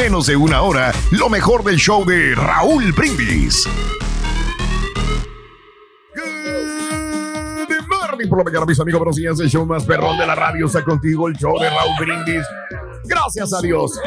menos de una hora lo mejor del show de Raúl Brindis. Good morning por la mañana, mis amigos. Buenos días. El show más perrón de la radio está contigo, el show de Raúl Brindis. Gracias a Dios.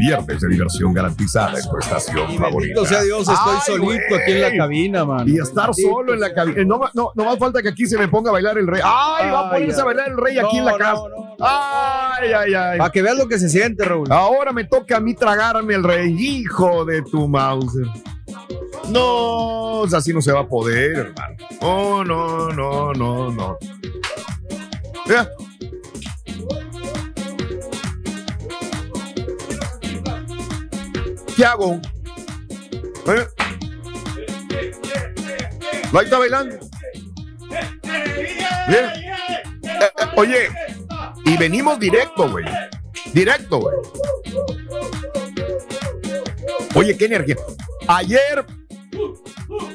Viernes de diversión garantizada en tu estación favorita. Sea Dios, estoy Ay, solito güey. aquí en la cabina, man. Y estar solo en la cabina. No, no, no más falta que aquí se me ponga a bailar el rey. ¡Ay! va a Ay, ponerse a bailar el rey aquí en la No, casa. no, no, no. ¡Ay, ay, ay! Para que veas lo que se siente, Raúl. Ahora me toca a mí tragarme el rey, hijo de tu Mauser. No, o sea, así no se va a poder, hermano. Oh, no, no, no, no. Mira. ¿Qué hago? ¿Eh? Ahí está bailando. Bien. Eh, eh, oye, y venimos directo, güey. Directo, güey. Oye, qué energía. Ayer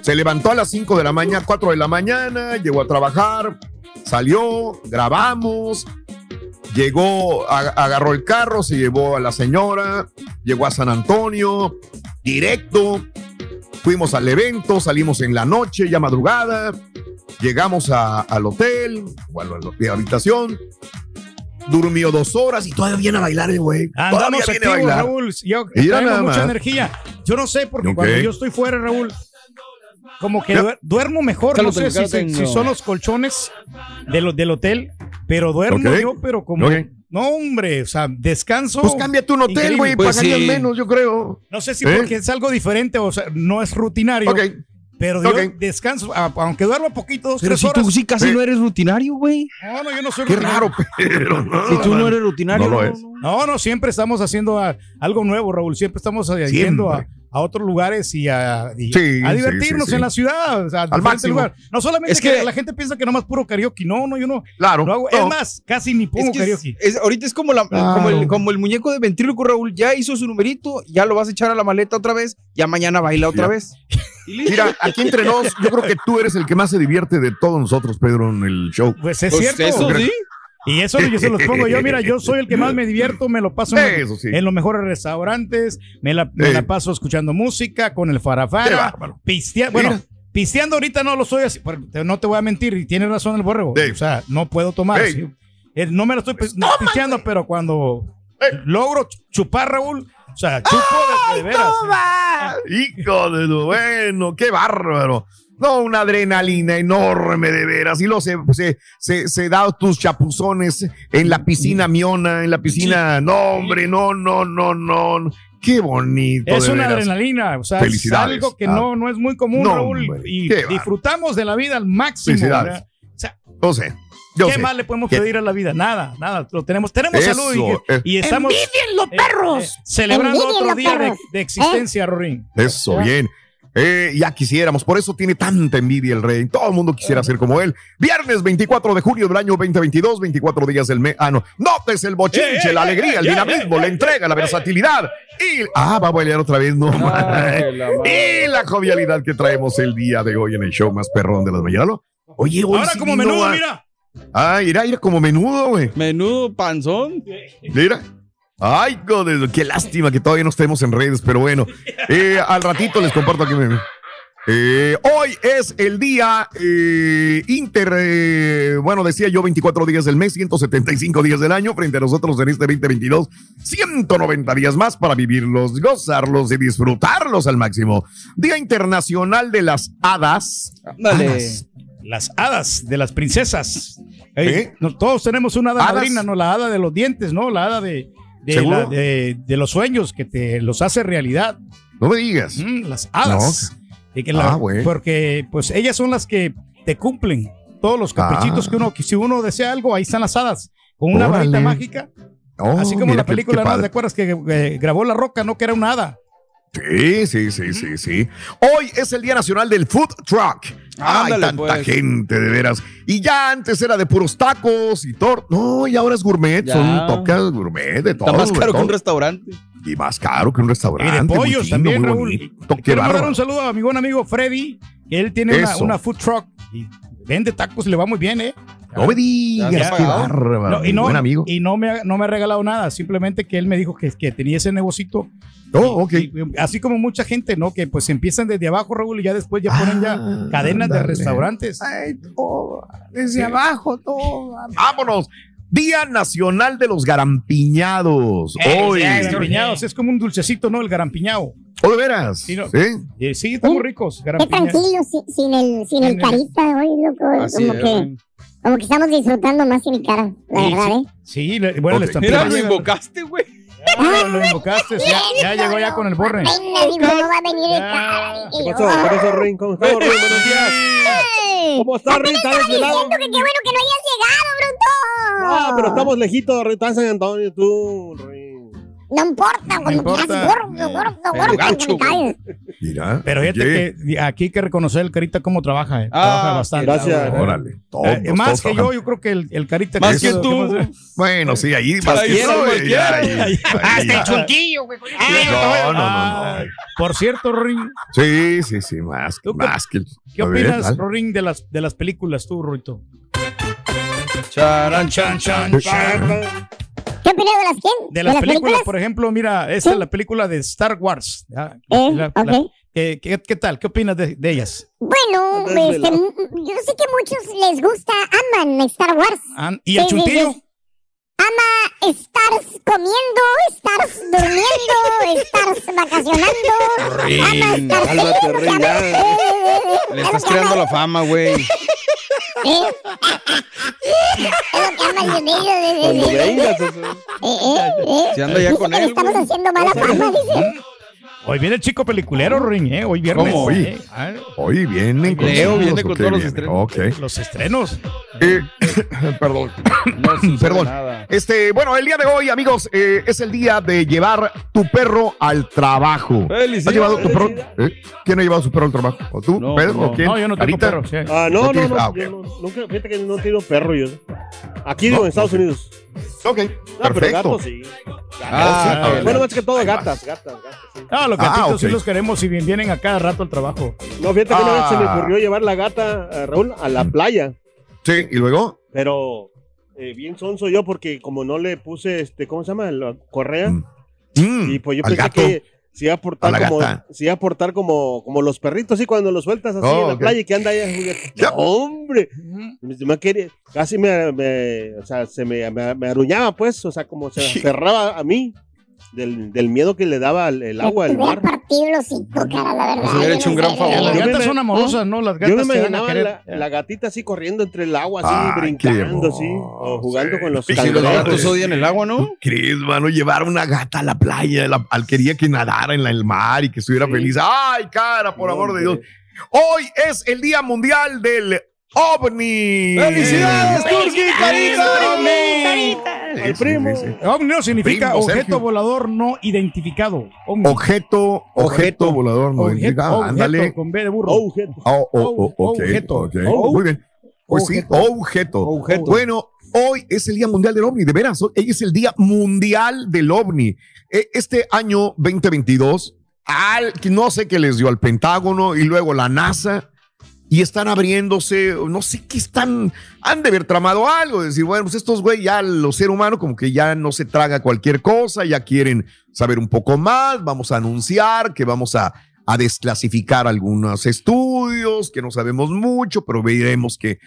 se levantó a las 5 de la mañana, 4 de la mañana, llegó a trabajar, salió, grabamos, llegó, agarró el carro, se llevó a la señora, llegó a San Antonio, directo. Fuimos al evento, salimos en la noche, ya madrugada, llegamos a- al hotel, o a la, habitación, durmió dos horas y todavía viene a bailar el güey. Andamos activos. Raúl. Yo nada mucha energía. Yo no sé, porque Ok. cuando yo estoy fuera, Raúl, como que duermo mejor. No sé si, si no. son los colchones de lo- del hotel, pero duermo Ok. yo, pero como. Ok. No, hombre, o sea, descanso. Pues cámbiate un hotel, güey, Pues pagarías sí. menos, yo creo. No sé si ¿Eh? porque es algo diferente, o sea, no es rutinario. Ok. Pero yo Ok. descanso, a- aunque duermo poquito, dos, Pero tres si horas. tú sí casi no eres rutinario, güey. No, no, yo no soy Qué rutinario. raro, pero no. Si tú no eres rutinario. No lo es. No, no, siempre estamos haciendo ah, algo nuevo, Raúl. Siempre estamos yendo a. a otros lugares y a, y Sí, a sí, divertirnos sí, sí. en la ciudad. o sea, a diferentes máximo. lugares. No solamente Es que, que- la gente piensa que nomás puro karaoke. No, no, yo no. Claro. no hago- no. Es más, casi ni pongo Es que karaoke. es- ahorita es como, la, Claro. como, el, como el muñeco de ventríloco, Raúl. Ya hizo su numerito, ya lo vas a echar a la maleta otra vez, ya mañana baila otra Ya. vez. Mira, aquí entre nos, yo creo que tú eres el que más se divierte de todos nosotros, Pedro, en el show. Pues es Pues cierto. eso sí. Y eso yo se los pongo yo. Mira, yo soy el que más me divierto, me lo paso en, Eso sí. en los mejores restaurantes, me la, me Sí. la paso escuchando música con el farafara, bárbaro. pistea- bueno, Mira. pisteando ahorita no lo soy así, no te voy a mentir, y tienes razón el borrego. Sí. O sea, no puedo tomar. Sí. sí. Eh, No me lo estoy no, pisteando, pero cuando Ey. logro ch- chupar, Raúl, o sea, chupo de, de veras. Hijo de lo bueno, qué bárbaro. No, una adrenalina enorme de veras. Y lo se, se, se, se da tus chapuzones en la piscina miona, en la piscina. No, hombre, no, no, no, no. Qué bonito. Es de una veras. adrenalina, o sea, es algo que Ah. no, no es muy común, No, Raúl, hombre, y disfrutamos de la vida al máximo. O sea, Yo sé. Yo ¿Qué sé. más le podemos ¿Qué? pedir a la vida? Nada, nada. Lo tenemos, tenemos Eso, salud y, eh. y estamos ¡Envidienlo, eh, perros! eh, celebrando otro día de, de existencia, Rorín. Eso, bien. Eh, ya quisiéramos, por eso tiene tanta envidia el rey. Todo el mundo quisiera ser como él. Viernes 24 de julio del año 2022, 24 días del mes. Ah, no. Notes el bochinche, Eh, eh, la eh, alegría, el dinamismo, la entrega, la versatilidad. Y, ah, va a bailar otra vez, no. Ay, la y la jovialidad que traemos el día de hoy en el show más perrón de las mañanas. Oye, hoy Ahora sí como menudo, a- mira. Ah, mira, mira, como menudo, güey. Menudo panzón. Mira. Ay, joder, qué lástima que todavía no estemos en redes, pero bueno. Eh, al ratito les comparto aquí. Eh, hoy es el día eh, inter, bueno, decía yo 24 días del mes, 175 días del año, frente a nosotros en este 2022, 190 días más para vivirlos, gozarlos y disfrutarlos al máximo. Día Internacional de las Hadas. Las hadas de las princesas. ¿Eh? no, todos tenemos una hada madrina, ¿no? La hada de los dientes, ¿no? La hada de, de, ¿Seguro? la- de- de los sueños que te los hace realidad. No me digas. Mm, las hadas. Y que la- Ah. Porque pues ellas son las que te cumplen todos los caprichitos Ah. que uno, que si uno desea algo, ahí están las hadas, con una Órale. varita mágica. Oh, así como la qué- qué película, ¿no? padre. ¿te acuerdas que eh, grabó La Roca, no? Que era una hada. Sí, sí, sí, sí, sí. Hoy es el Día Nacional del Food Truck. Ay, Ándale, tanta pues. gente, de veras. Y ya antes era de puros tacos y tortas. No, y ahora es gourmet. Ya. Son tocas gourmet de todo. Está más caro que un restaurante. Y más caro que un restaurante. Y de muy pollos fino, también, Raúl. Quiero mandar un saludo a mi buen amigo Freddy, él tiene una, food truck y vende tacos, le va muy bien, ¿eh? No me digas, qué bárbaro. No, y no, Buen amigo. y no me, ha, no me ha regalado nada, simplemente que él me dijo que, que tenía ese negocito. Oh, ok. Y- y así como mucha gente, ¿no? Que pues empiezan desde abajo, Raúl, y ya después ya ponen ya Ah, cadenas de ándale. restaurantes. Ay, todo, desde abajo, todo. Vámonos. Día Nacional de los Garampiñados. Hoy. Eh, garampiñados, es como un dulcecito, ¿no? El garampiñado. ¿O de veras? Sí, no. ¿Sí? Eh, sí, están muy ricos. Qué tranquilo, si- sin el, sin el Sin el- carita, hoy, loco. Así como, es, que. Como que estamos disfrutando más sin el cara, la Sí, verdad, sí. ¿eh? Sí, le- bueno, Ok. le están Mira, lo invocaste, güey. Ah, lo invocaste, ya, ya llegó ya con el borre. Venga, digo, no va a venir el cara. ¿Qué pasó? ¿Qué pasó, Rin? ¿Cómo estás, Rin? Buenos días. ¿Cómo estás, Rin? ¿Estás desvelado? diciendo que qué bueno que no hayas llegado, bruto. Ah, pero estamos lejitos, Rin. Estás en San Antonio, tú, Rin. No importa, cuando importa. quieras, gordo, gordo, Pero gordo, que. Mira. Pero fíjate que aquí hay que reconocer el Carita cómo trabaja. eh. Ah, trabaja bastante. gracias. Órale. Todos, Eh, más todos que yo, trabajando. yo creo que el, el Carita. Más que eso, tú. Bueno, sí, ahí más que yo, ahí, ahí, ahí, ahí. chuntillo, güey. No, no, no, Ah, no. Por cierto, Rin, Sí, sí, sí, más, ¿Tú qué- más que. ¿qué opinas, dale. Rin, de las, de las películas tú, Ruito? Charan, chan, chan. ¿Qué opinas de las quién? De las películas, por ejemplo, mira, esta Sí. es la película de Star Wars. ¿ya? Eh, La- ok. la- ¿qué, qué, qué tal? ¿Qué opinas de, de ellas? Bueno, este, yo sé que muchos les gusta, aman Star Wars. ¿Y el sí. Ama estar comiendo, estar durmiendo, estar vacacionando. Ama estar cálmate, Rin, ya. Le estás creando la fama, güey. eh. Es lo que eh, eh, eh. Si anda ya con él, estamos haciendo mala fama, dice. Hoy viene el chico peliculero, Rin, ¿eh? Hoy viernes. ¿Cómo? Hoy. ¿eh? Hoy vienen con Leo todos, viene con todos los viene, estrenos. Los estrenos. Eh, perdón. No Perdón. nada. Este, bueno, el día de hoy, amigos, eh, es el día de llevar tu perro al trabajo. ¿Has llevado tu perro? ¿Eh? ¿Quién ha llevado su perro al trabajo? ¿O tú, No, Pedro? no. ¿O quién? No, yo no tengo ¿Carita? perro. sí. Ah, ¿No no, no. Ah, yo nunca, fíjate que no he tenido perro yo. Aquí No, no, en Estados. Unidos. Ok, No, pero perfecto. gatos sí. Ah, Ah, bueno, más que todo gatas, gatas, gatas. sí. Ah, los Ah, gatitos sí ok. los queremos y bien- vienen a cada rato al trabajo. No, fíjate que una vez se me Ah. ocurrió llevar la gata, eh, Raúl, a la playa. Sí, y luego. Pero eh, bien sonso yo porque como no le puse, este, ¿cómo se llama? La correa. Mm. Mm, Y pues yo al pensé gato. que se iba a A portar la como, gata. se iba a portar como, como los perritos, así cuando los sueltas así Oh, en la ok. playa y que anda juguete. No, hombre, me quería- casi me, me- o sea, se me, me, me aruñaba pues, o sea, como se Sí. aferraba a mí del, del miedo que le daba el, el agua, Te el hubiera mar. partido hocico, cara, la verdad. Nos hubiera yo hecho un gran favor. Las Yo me gatas me- son amorosas, ¿no? Las Yo me gatas dan a imaginaba la, la gatita así corriendo entre el agua, así Ay, brincando, así, o jugando con los Si los cangrejos. gatos odian el agua, ¿no? ¿Crees, mano? Llevar una gata a la playa. La, al quería que nadara en la- el mar y que estuviera Sí. feliz. ¡Ay, cara, por No, amor de. Dios! Hoy es el Día Mundial del OVNI. ¡Felicidades, Turki, Sí, Al sí, primo. OVNI no significa Primo, objeto Sergio. volador no identificado. OVNI. Objeto, objeto volador no Objeto, identificado. objeto, Ándale. con B de burro. Oh. Oh, oh, oh, ok, Objeto. ok. Oh. Muy bien. Pues sí, Objeto. objeto. Bueno, hoy es el Día Mundial del OVNI, de veras. Hoy es el Día Mundial del OVNI. E- Este año 2022, al, no sé qué les dio al Pentágono y luego la NASA, y están abriéndose, no sé qué están, han de haber tramado algo, decir, bueno, pues estos güey ya los seres humanos como que ya no se traga cualquier cosa, ya quieren saber un poco más, vamos a anunciar que vamos a, a desclasificar algunos estudios, que no sabemos mucho, pero veremos que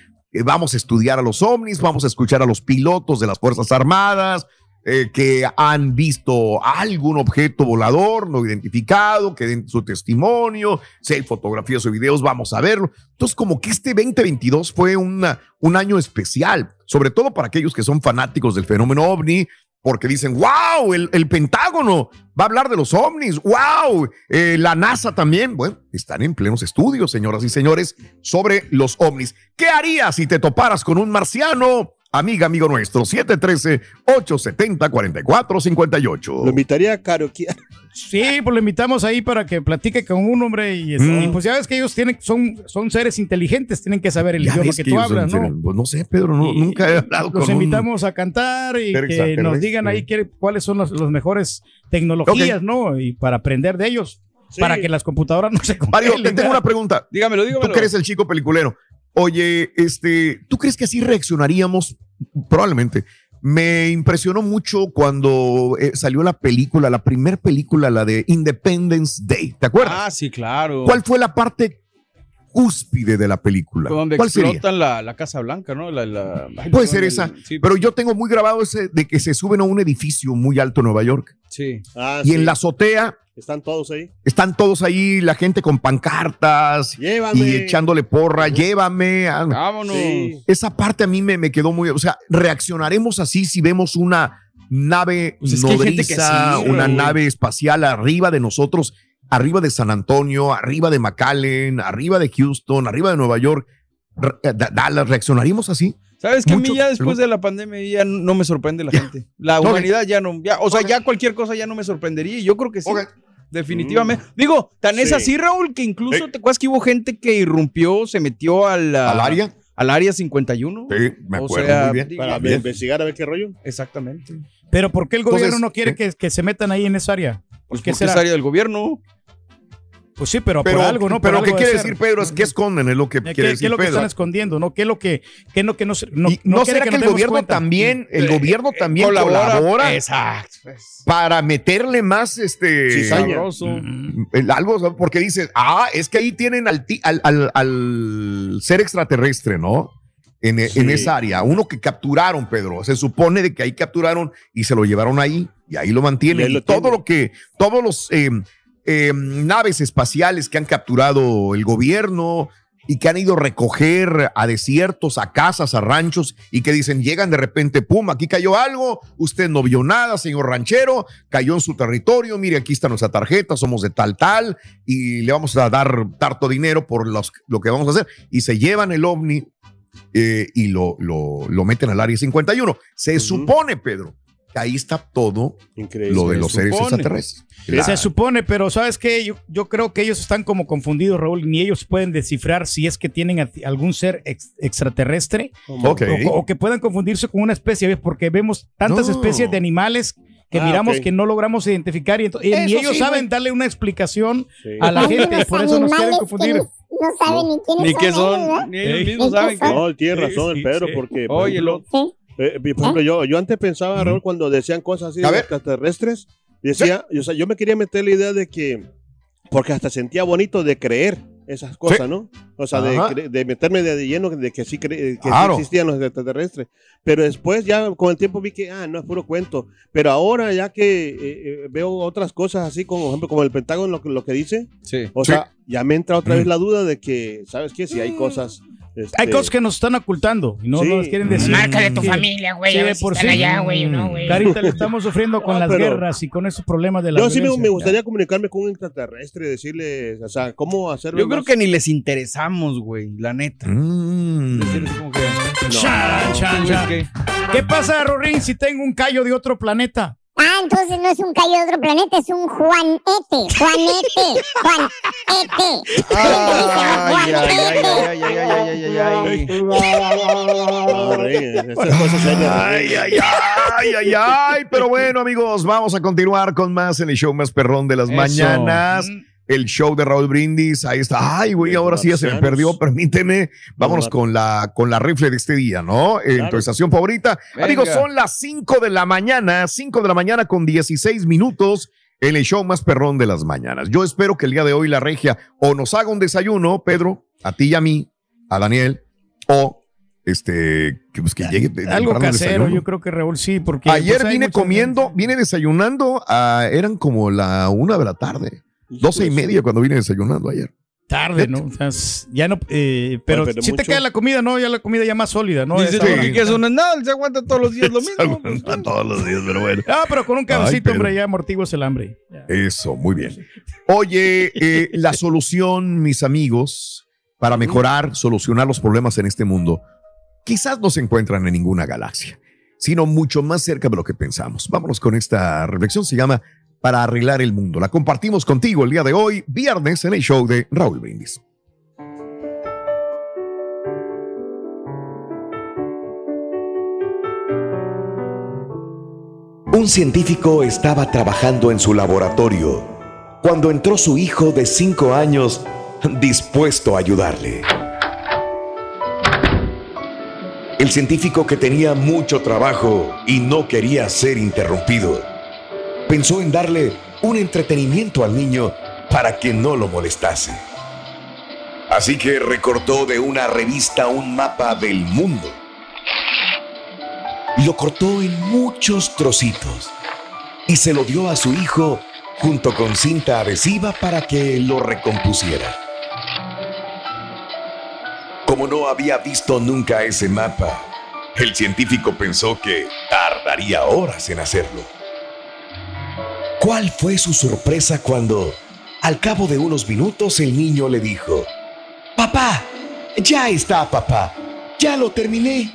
vamos a estudiar a los ovnis, vamos a escuchar a los pilotos de las Fuerzas Armadas, eh, que han visto algún objeto volador no identificado, que den su testimonio, si hay fotografías o videos, vamos a verlo. Entonces, como que este 2022 fue una, un año especial, sobre todo para aquellos que son fanáticos del fenómeno ovni, porque dicen, wow, el, Pentágono va a hablar de los ovnis, wow, eh, la NASA también. Bueno, están en plenos estudios, señoras y señores, sobre los ovnis. ¿Qué harías si te toparas con un marciano? Amiga, amigo nuestro, 713-870-4458. Lo invitaría a karaoke. Sí, pues lo invitamos ahí para que platique con un hombre y, este, Mm. y pues ya ves que ellos tienen, son, son seres inteligentes, tienen que saber el Ya idioma que, que tú hablas, ¿no? Pues no sé, Pedro, no- Y- nunca he hablado Los con un- invitamos a cantar y que nos digan ahí qué- cuáles son los, los mejores tecnologías, ¿no? Y para aprender de ellos, Sí. para que las computadoras no se Mario, te tengo una pregunta. Dígamelo, Tú dígamelo. que eres el chico peliculero. Oye, este, ¿tú crees que así reaccionaríamos? Probablemente. Me impresionó mucho cuando eh, salió la película, la primera película, la de Independence Day. ¿Te acuerdas? Ah, sí, claro. ¿Cuál fue la parte cúspide de la película? Donde ¿Cuál sería? explotan la, la Casa Blanca, ¿no? La, la- ay, Puede ser el- esa, sí, pero yo tengo muy grabado ese de que se suben a un edificio muy alto en Nueva York sí. Ah, y sí. en la azotea Están todos ahí. están todos ahí, la gente con pancartas Llévame. y echándole porra, llévame. Vámonos. Sí. Esa parte a mí me, me quedó muy, o sea, reaccionaremos así si vemos una nave Pues es que hay gente que nodriza, sí, una güey. nave espacial arriba de nosotros, arriba de San Antonio, arriba de McAllen, arriba de Houston, arriba de Nueva York. Re- eh, Da- Dallas, ¿reaccionaríamos así? ¿Sabes que a Mucho- mí ya después de la pandemia ya no me sorprende la gente? La humanidad ya no, ya, o sea, ya cualquier cosa ya no me sorprendería y yo creo que sí. Definitivamente. Digo, tan es Sí. así, Raúl, que incluso Sí. te acuerdas que hubo gente que irrumpió, se metió a la- ¿Al área? al área 51. Sí, me O acuerdo sea, muy bien. digo, Para Bien. investigar a ver qué rollo. Exactamente. Pero ¿por qué el Entonces, gobierno no quiere ¿eh? que, que se metan ahí en esa área? Pues ¿Qué porque es área del gobierno. Pues sí, pero, Pero, por algo, ¿no? Pero algo ¿qué de quiere decir Pedro? Es que esconden, es lo que ¿Qué, quiere qué decir es lo que Pedro. están escondiendo? ¿no? ¿Qué es lo que, qué es lo que no, se- no, Y ¿No, será que, el gobierno cuenta? también, el Eh, gobierno también colabora, Exacto. pues, para meterle más este sabroso. Mm. el- algo porque dices, ah, es que ahí tienen al, ti- al, al- al ser extraterrestre, ¿no? En, Sí. en esa área, uno que capturaron, Pedro. Se supone de que ahí capturaron y se lo llevaron ahí y ahí lo mantienen. Y, lo todo lo que, todos los eh, eh, naves espaciales que han capturado el gobierno y que han ido a recoger a desiertos, a casas, a ranchos y que dicen, llegan de repente, pum, aquí cayó algo, usted no vio nada, señor ranchero, cayó en su territorio, mire, aquí está nuestra tarjeta, somos de tal, tal, y le vamos a dar tarto dinero por los- lo que vamos a hacer. Y se llevan el ovni eh, y lo, lo, lo meten al área 51. Se supone, Pedro, ahí está todo Increíble. lo de se los seres supone. extraterrestres. Se supone, pero ¿sabes qué? Yo, yo creo que ellos están como confundidos, Raúl, ni ellos pueden descifrar si es que tienen algún ser ex- extraterrestre o, o que puedan confundirse con una especie, ¿ves? porque vemos tantas No. especies de animales que Ah, miramos que no logramos identificar y, ento- y ellos sí, saben güey. darle una explicación Sí. a la gente y por eso nos quieren confundir. que No saben ni quiénes Ni qué son. son, ellos, ni ellos mismos ¿En qué saben que. son? No, tiene razón Sí, el Pedro, sí. porque. por Oye, lo- Sí. Eh, por ejemplo, yo, yo antes pensaba, Raúl, cuando decían cosas así de extraterrestres, decía, o sea, yo me quería meter la idea de que, porque hasta sentía bonito de creer esas cosas, Sí. ¿no? O sea, de, de meterme de lleno de que sí, que sí Claro. existían los extraterrestres. Pero después ya con el tiempo vi que, ah, no es puro cuento. Pero ahora ya que eh, eh, veo otras cosas así, como por ejemplo, como el Pentágono, lo, que- lo que dice, Sí. o Sí. sea, ya me entra otra vez Mm. la duda de que, ¿sabes qué? Si hay cosas... Hay este, cosas que nos están ocultando y no Sí. nos quieren decir. Márcale a tu familia, güey. Sí, a de ver si por están sí. allá, güey, no, güey. Ahorita le estamos sufriendo con No, las pero- guerras y con esos problemas de la Yo sí me, me gustaría comunicarme con un extraterrestre y decirle, o sea, cómo hacerlo. Yo creo más- que ni les interesamos, güey, la neta. Mm. Decirles como que, Chan, chan, ¿sabes chan. qué? ¿Qué pasa, Rorín, si tengo un callo de otro planeta? Ah, entonces no es un Cayo de otro planeta, es un Juanete. Juanete. Juanete. Ay, ay, ay, ay, Pero bueno, amigos, vamos a continuar con más en el show más perrón de las mañanas. El show de Raúl Brindis. Ahí está. Ay, güey, ahora sí ya se me perdió. Permíteme. Vámonos con la, con la rifle de este día, ¿no? En Claro. tu estación favorita. Venga. Amigos, son las 5 de la mañana. 5 de la mañana con 16 minutos. En el show más perrón de las mañanas. Yo espero que el día de hoy la regia o nos haga un desayuno, Pedro, a ti y a mí, a Daniel, o este, que, pues, que llegue. Algo casero, yo creo que Raúl sí, porque... Ayer pues, vine comiendo, gente- vine desayunando, ah, eran como la una de la tarde, doce y media cuando vine desayunando ayer. Tarde, ¿no? O sea, ya no, eh, pero Bueno, pero si te queda la comida, ¿no? Ya la comida ya más sólida, ¿no? Dice. Chucky que eso no es nada, se aguanta todos los días lo mismo. A todos los días, pero bueno. Ah, pero con un cabecito, hombre, ya amortiguas el hambre. Ya. Eso, muy bien. Oye, eh, la solución, mis amigos, para mejorar, solucionar los problemas en este mundo, quizás no se encuentran en ninguna galaxia, sino mucho más cerca de lo que pensamos. Vámonos con esta reflexión, se llama Para arreglar el mundo. La compartimos contigo el día de hoy, viernes, en el show de Raúl Brindis. Un científico estaba trabajando en su laboratorio cuando entró su hijo de cinco años dispuesto a ayudarle. El científico que tenía mucho trabajo y no quería ser interrumpido, pensó en darle un entretenimiento al niño para que no lo molestase. Así que recortó de una revista un mapa del mundo lo cortó en muchos trocitos y se lo dio a su hijo junto con cinta adhesiva para que lo recompusiera. Como no había visto nunca ese mapa, el científico pensó que tardaría horas en hacerlo. ¿Cuál fue su sorpresa cuando, al cabo de unos minutos, el niño le dijo, Papá, ya está, papá, ya lo terminé.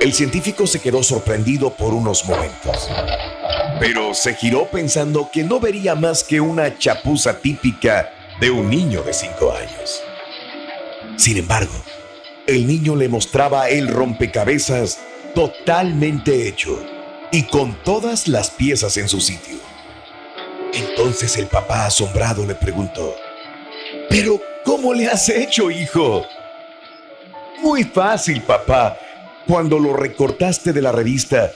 El científico se quedó sorprendido por unos momentos, pero se giró pensando que no vería más que una chapuza típica de un niño de cinco años. Sin embargo, el niño le mostraba el rompecabezas totalmente hecho y con todas las piezas en su sitio. Entonces el papá asombrado le preguntó, ¿pero cómo le has hecho, hijo? Muy fácil, papá. Cuando lo recortaste de la revista,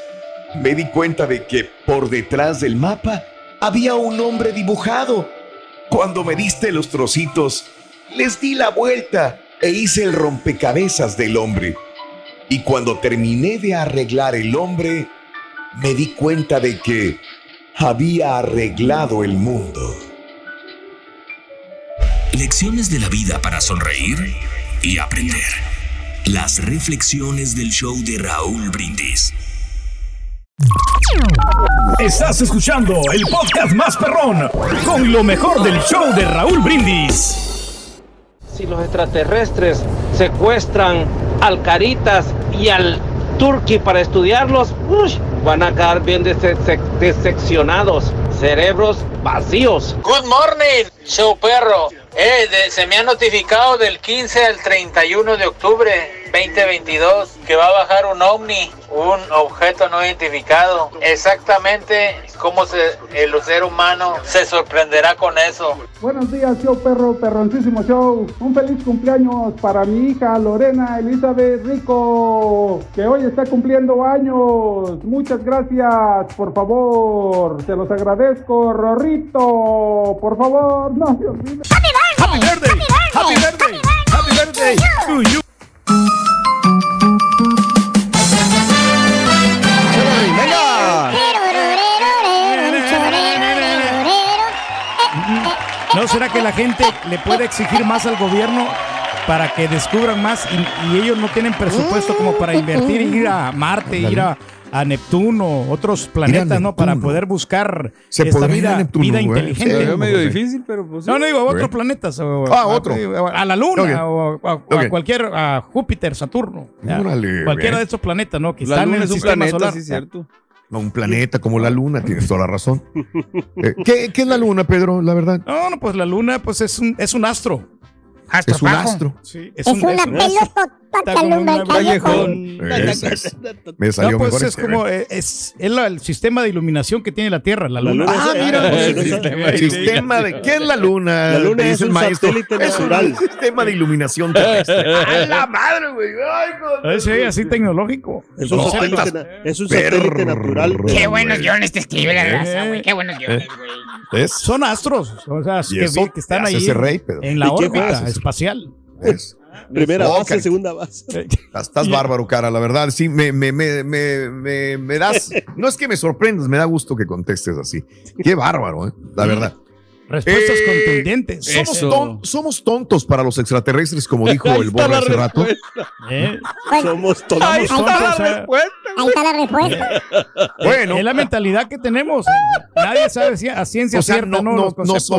me di cuenta de que por detrás del mapa había un hombre dibujado. Cuando me diste los trocitos, les di la vuelta e hice el rompecabezas del hombre. Y cuando terminé de arreglar el hombre, me di cuenta de que había arreglado el mundo. Lecciones de la vida para sonreír y aprender. Las reflexiones del show de Raúl Brindis. Estás escuchando el podcast más perrón con lo mejor del show de Raúl Brindis. si los extraterrestres secuestran al Caritas y al Turqui para estudiarlos, uy, van a quedar bien diseccionados, cerebros vacíos. Good morning, show perro. Eh, se me ha notificado del 15 al 31 de octubre 2022 que va a bajar un ovni, un objeto no identificado. Exactamente cómo se, el ser humano se sorprenderá con eso. Buenos días, show perro, perroncísimo show. Un feliz cumpleaños para mi hija Lorena Elizabeth Rico, que hoy está cumpliendo años. Muchas gracias, por favor. Se los agradezco, Rorrito. Por favor, no se olviden. Happy birthday, happy birthday, happy birthday to you. ¡Venga! Será que la gente le puede exigir más al gobierno para que descubran más y, y ellos no tienen presupuesto como para invertir ir a Marte, ir a, a Neptuno, otros planetas, ¿no? Para poder buscar Se esta vida, Neptuno, vida inteligente. Se ve Sí, medio difícil, pero pues. sí. No, no digo a otros planetas. o- Ah, a- otro. A la Luna o a, cualquier, a Júpiter, Saturno. Órale, Cualquiera de estos planetas, ¿no? Que La están luna en el es un sistema planeta, solar. sí, cierto. Un planeta como la luna, tienes toda la razón. Eh, ¿qué, qué es la luna, Pedro? La verdad, No, no, pues la luna pues es un, es un astro. Es un astro. Sí, Es una pelota alumbra el una callejón. Esa es. Me salió No, pues mejor es ese, como, ¿eh? eh, es, es la- el sistema de iluminación que tiene la Tierra, la La luna. luna Ah, es- mira, el sistema, el sistema de ¿qué es la luna? La luna es el un maestro. satélite Es un natural. sistema de iluminación terrestre. ¡A la madre, güey! ¡Ay, Sí, así tecnológico. Es un No, satélite, estás na- es un satélite natural. Qué buenos güey. guiones te escribe la Eh. raza, güey. Qué buenos guiones, güey. ¿Es? Son astros, o sea, que, están ahí en la ¿Y qué órbita? Espacial. Es. Primera base, segunda base. Estás, estás bárbaro, cara, la verdad. Sí, me, me, me, me, me, me das. No es que me sorprendas, me da gusto que contestes así. Qué bárbaro, ¿eh? La verdad. Respuestas Eh, contundentes. Somos, ton- somos tontos para los extraterrestres, como dijo el la hace rato. ¿Eh? Somos todos. Ahí está tontos, la ¿eh? respuesta. Ahí está la respuesta. Bueno, Es la mentalidad que tenemos. Nadie sabe si- a ciencia o sea, cierta, no- ¿no? no- Los nos,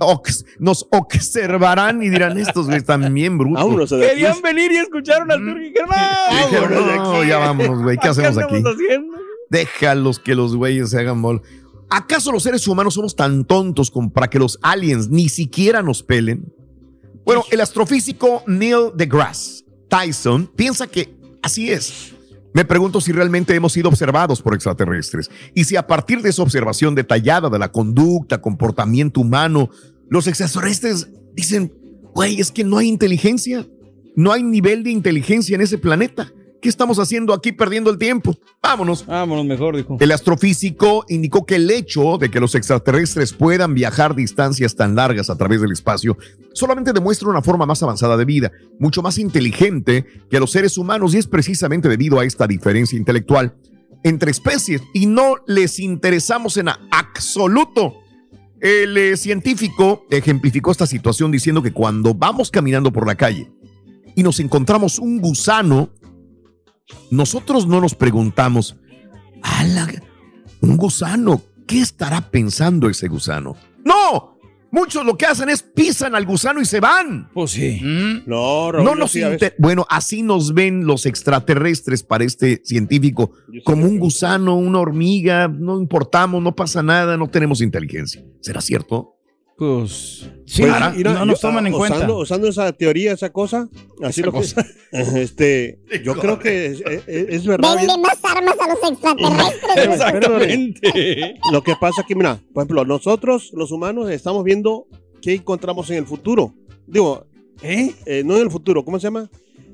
ox- observarán y dirán estos güeyes están bien brutos. Aquí. Querían venir y escucharon al Turki. Germán. Y dijeron, no, ya vámonos, güey, ¿qué ¿Qué hacemos aquí? haciendo? Déjalos que los güeyes se hagan bol. ¿Acaso los seres humanos somos tan tontos como para que los aliens ni siquiera nos pelen? Bueno, el astrofísico Neil deGrasse Tyson piensa que así es. Me pregunto si realmente hemos sido observados por extraterrestres y si a partir de esa observación detallada de la conducta, comportamiento humano, los extraterrestres dicen, güey, es que no hay inteligencia, no hay nivel de inteligencia en ese planeta. ¿Qué estamos haciendo aquí perdiendo el tiempo? Vámonos. Vámonos mejor, dijo. El astrofísico indicó que el hecho de que los extraterrestres puedan viajar distancias tan largas a través del espacio solamente demuestra una forma más avanzada de vida, mucho más inteligente que los seres humanos y es precisamente debido a esta diferencia intelectual entre especies y no les interesamos en absoluto. El eh, científico ejemplificó esta situación diciendo que cuando vamos caminando por la calle y nos encontramos un gusano, nosotros no nos preguntamos, "Ala, un gusano, ¿qué estará pensando ese gusano? No, muchos lo que hacen es pisan al gusano y se van. Pues sí. No, Raúl, No nos sí, bueno, así nos ven los extraterrestres para este científico, como un gusano, una hormiga, no importamos, no pasa nada, no tenemos inteligencia. ¿Será cierto? Pues. Sí, y no, no nos yo, toman en usando, cuenta. Usando esa teoría, esa cosa, así lo que este, yo creo que es, es- es verdad. Denle más armas a los extraterrestres. Exactamente. Lo que pasa que, mira, por ejemplo, nosotros, los humanos, estamos viendo qué encontramos en el futuro. Digo, ¿Eh? eh, no en el futuro, ¿cómo se llama?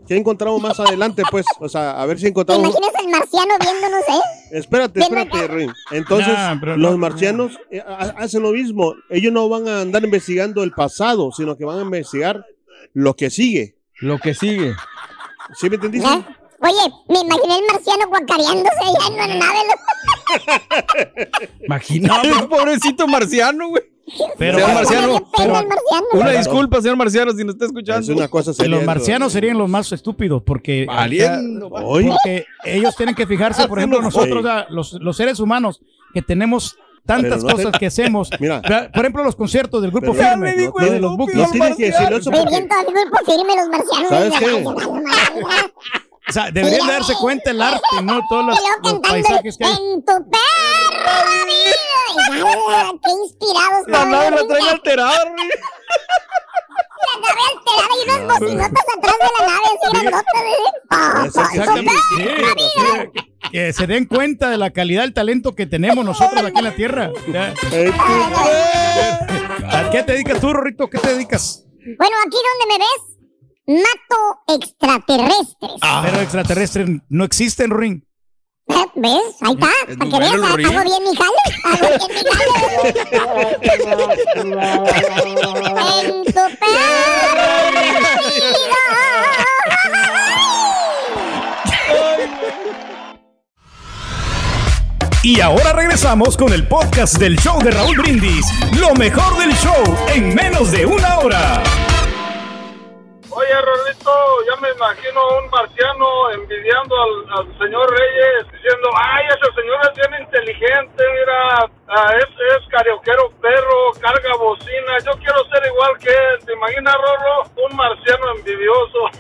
¿Qué encontramos más adelante, pues? O sea, a ver si ¿Te encontramos... imaginas al marciano viéndonos, eh? Espérate, espérate, Ruin. Entonces, Nah, los no, marcianos eh, ha- hacen lo mismo. Ellos no van a andar investigando el pasado, sino que van a investigar lo que sigue. Lo que sigue. ¿Sí me entendiste? ¿Eh? Oye, me imaginé el marciano guacareándose allá en una nave. Imagínate, pobrecito marciano, güey. Pero, Señor ¿Cómo marciano, pero-? Una disculpa, señor marciano, si nos está Es escuchando. una cosa seria. los marcianos serían los más estúpidos porque, Valiendo. Porque ellos tienen que fijarse, por ejemplo, nosotros, los, los seres humanos, que tenemos tantas no cosas te- que hacemos. Mira. Por ejemplo, los conciertos del grupo Pero- firme, de los no tienes que decirlo eso Muy porque... bien, todo el grupo firme, los marcianos. ¿Sabes Ay, qué? O sea, deberían de darse cuenta el arte, ¿no? Todos los, los paisajes que hay. en tu perra vida. Qué inspirados. La nave la traen alterada, nave alterada y unas bocinotas atrás de la nave, así grandotas. ¿eh? Ah, que. Sí, sí, que, que se den cuenta de la calidad del talento que tenemos nosotros aquí en la Tierra. Eh, ¿A qué te dedicas tú, Rorrito? ¿Qué te dedicas? Bueno, aquí donde me ves, mato extraterrestres. Pero extraterrestres no existen, Ring. ¿Ves? Ahí está. Es Para que veas, hago bien mi jale. Hago bien mi jale. en tu. Y ahora regresamos con el podcast del show de Raúl Brindis. Lo mejor del show en menos de una hora. Imagino un marciano envidiando al, señor Reyes, diciendo, ay, ese señor es bien inteligente, mira, ah, es, es carioquero perro, carga bocina, yo quiero ser igual que él. ¿Te imaginas, Rorro? Un marciano envidioso.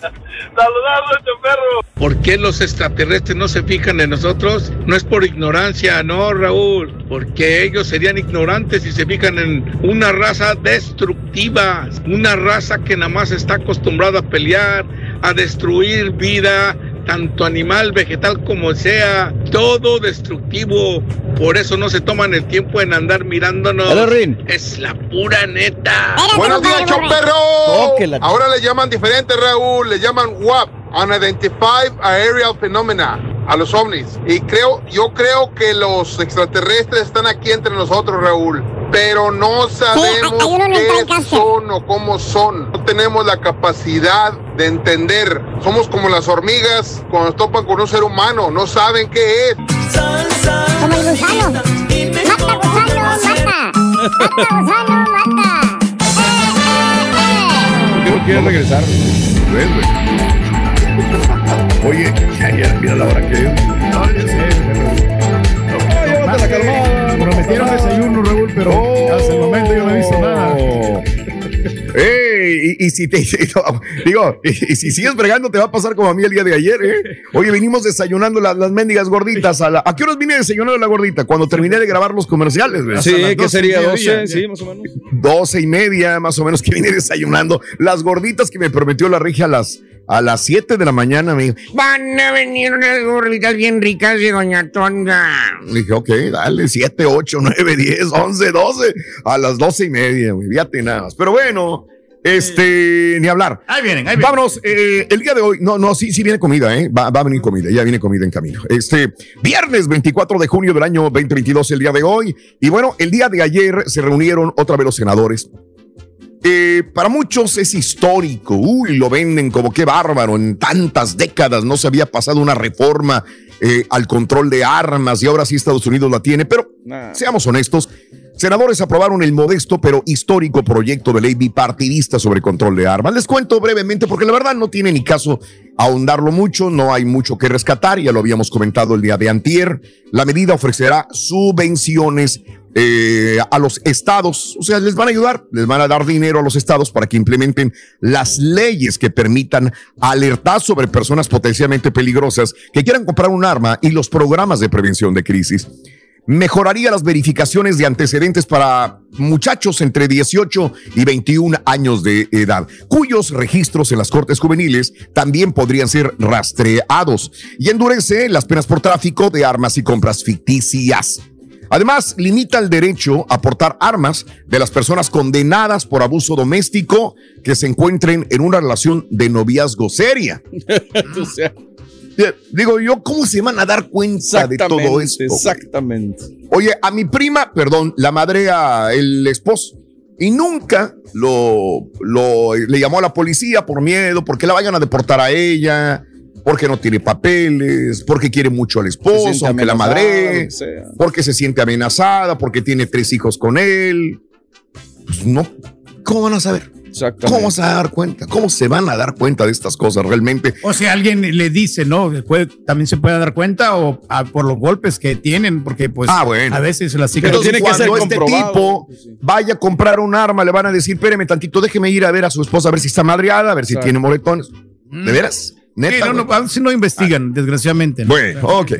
Saludados, este perro. ¿Por qué los extraterrestres no se fijan en nosotros? No es por ignorancia, no, Raúl, porque ellos serían ignorantes si se fijan en una raza destructiva, una raza que nada más está acostumbrada a pelear, a destruir vida, tanto animal, vegetal como sea, todo destructivo. Por eso no se toman el tiempo en andar mirándonos. Hola, Rin. Es la pura neta. Buenos días, choperro. Ahora le llaman diferente, Raúl. Le llaman WAP, Unidentified Aerial Phenomena, a los ovnis. Y creo, yo creo que los extraterrestres están aquí entre nosotros, Raúl. Pero no sabemos el qué son o cómo son. No tenemos la capacidad de entender. Somos como las hormigas cuando topan con un ser humano. No saben qué es. Como el gusano. Mata Mata, gusano, mata. ¿Por qué no quieres regresar? Güey. Oye, ya, ya, mira la hora que es. No, yo sé, Llévate la calmada. Prometieron desayuno, Raúl, pero hasta el momento yo no he visto nada. ¡Ey! Y, y si te no, digo, y, y si sigues bregando, te va a pasar como a mí el día de ayer, ¿eh? Oye, venimos desayunando las, las mendigas gorditas. A, la, ¿A qué horas vine desayunando la gordita? Cuando terminé de grabar los comerciales, ¿verdad? Sí, que 12 sería y media, 12, ya. sí, más o menos. 12 y media, más o menos, que vine desayunando. Las gorditas que me prometió la regia a las, a las 7 de la mañana. Me dijo, Van a venir unas gorditas bien ricas de Doña Tonda. Le dije, ok, dale, 7, 8, 9, 10, 11, 12, a las 12 y media, güey, fíjate nada más. Pero bueno, este, ni hablar. Ahí vienen, ahí vienen. Vámonos, eh, el día de hoy, no, no, sí, sí viene comida, ¿eh? Va, va a venir comida, ya viene comida en camino. Este, viernes 24 de junio del año 2022, el día de hoy. Y bueno, el día de ayer se reunieron otra vez los senadores. Eh, para muchos es histórico, uy, lo venden como qué bárbaro, en tantas décadas no se había pasado una reforma eh, al control de armas y ahora sí Estados Unidos la tiene, pero seamos honestos, senadores aprobaron el modesto pero histórico proyecto de ley bipartidista sobre control de armas. Les cuento brevemente porque la verdad no tiene ni caso ahondarlo mucho, no hay mucho que rescatar, ya lo habíamos comentado el día de antier. La medida ofrecerá subvenciones eh, a los estados, o sea, les van a ayudar, les van a dar dinero a los estados para que implementen las leyes que permitan alertar sobre personas potencialmente peligrosas que quieran comprar un arma y los programas de prevención de crisis. Mejoraría las verificaciones de antecedentes para muchachos entre 18 y 21 años de edad, cuyos registros en las cortes juveniles también podrían ser rastreados y endurece las penas por tráfico de armas y compras ficticias. Además, limita el derecho a portar armas de las personas condenadas por abuso doméstico que se encuentren en una relación de noviazgo seria. o sea, Digo yo, ¿cómo se van a dar cuenta de todo esto? Exactamente. Oye, a mi prima, perdón, la madre a el esposo. Y nunca lo, lo- le llamó a la policía por miedo, porque la vayan a deportar a ella, porque no tiene papeles, porque quiere mucho al esposo, aunque la madre, que porque se siente amenazada, porque tiene tres hijos con él. Pues no, ¿cómo van a saber? ¿Cómo se van a dar cuenta? ¿Cómo se van a dar cuenta de estas cosas realmente? O sea, alguien le dice, ¿no? Después también se puede dar cuenta o ah, por los golpes que tienen, porque pues Ah, bueno. a veces las chicas Entonces, cuando este tipo vaya a comprar un arma, le van a decir, espéreme tantito, déjeme ir a ver a su esposa, a ver si está madreada, a ver si Exacto. tiene moretones. ¿De veras? Neta, Sí, no, no, a veces no investigan, desgraciadamente. ¿no? Bueno, ok.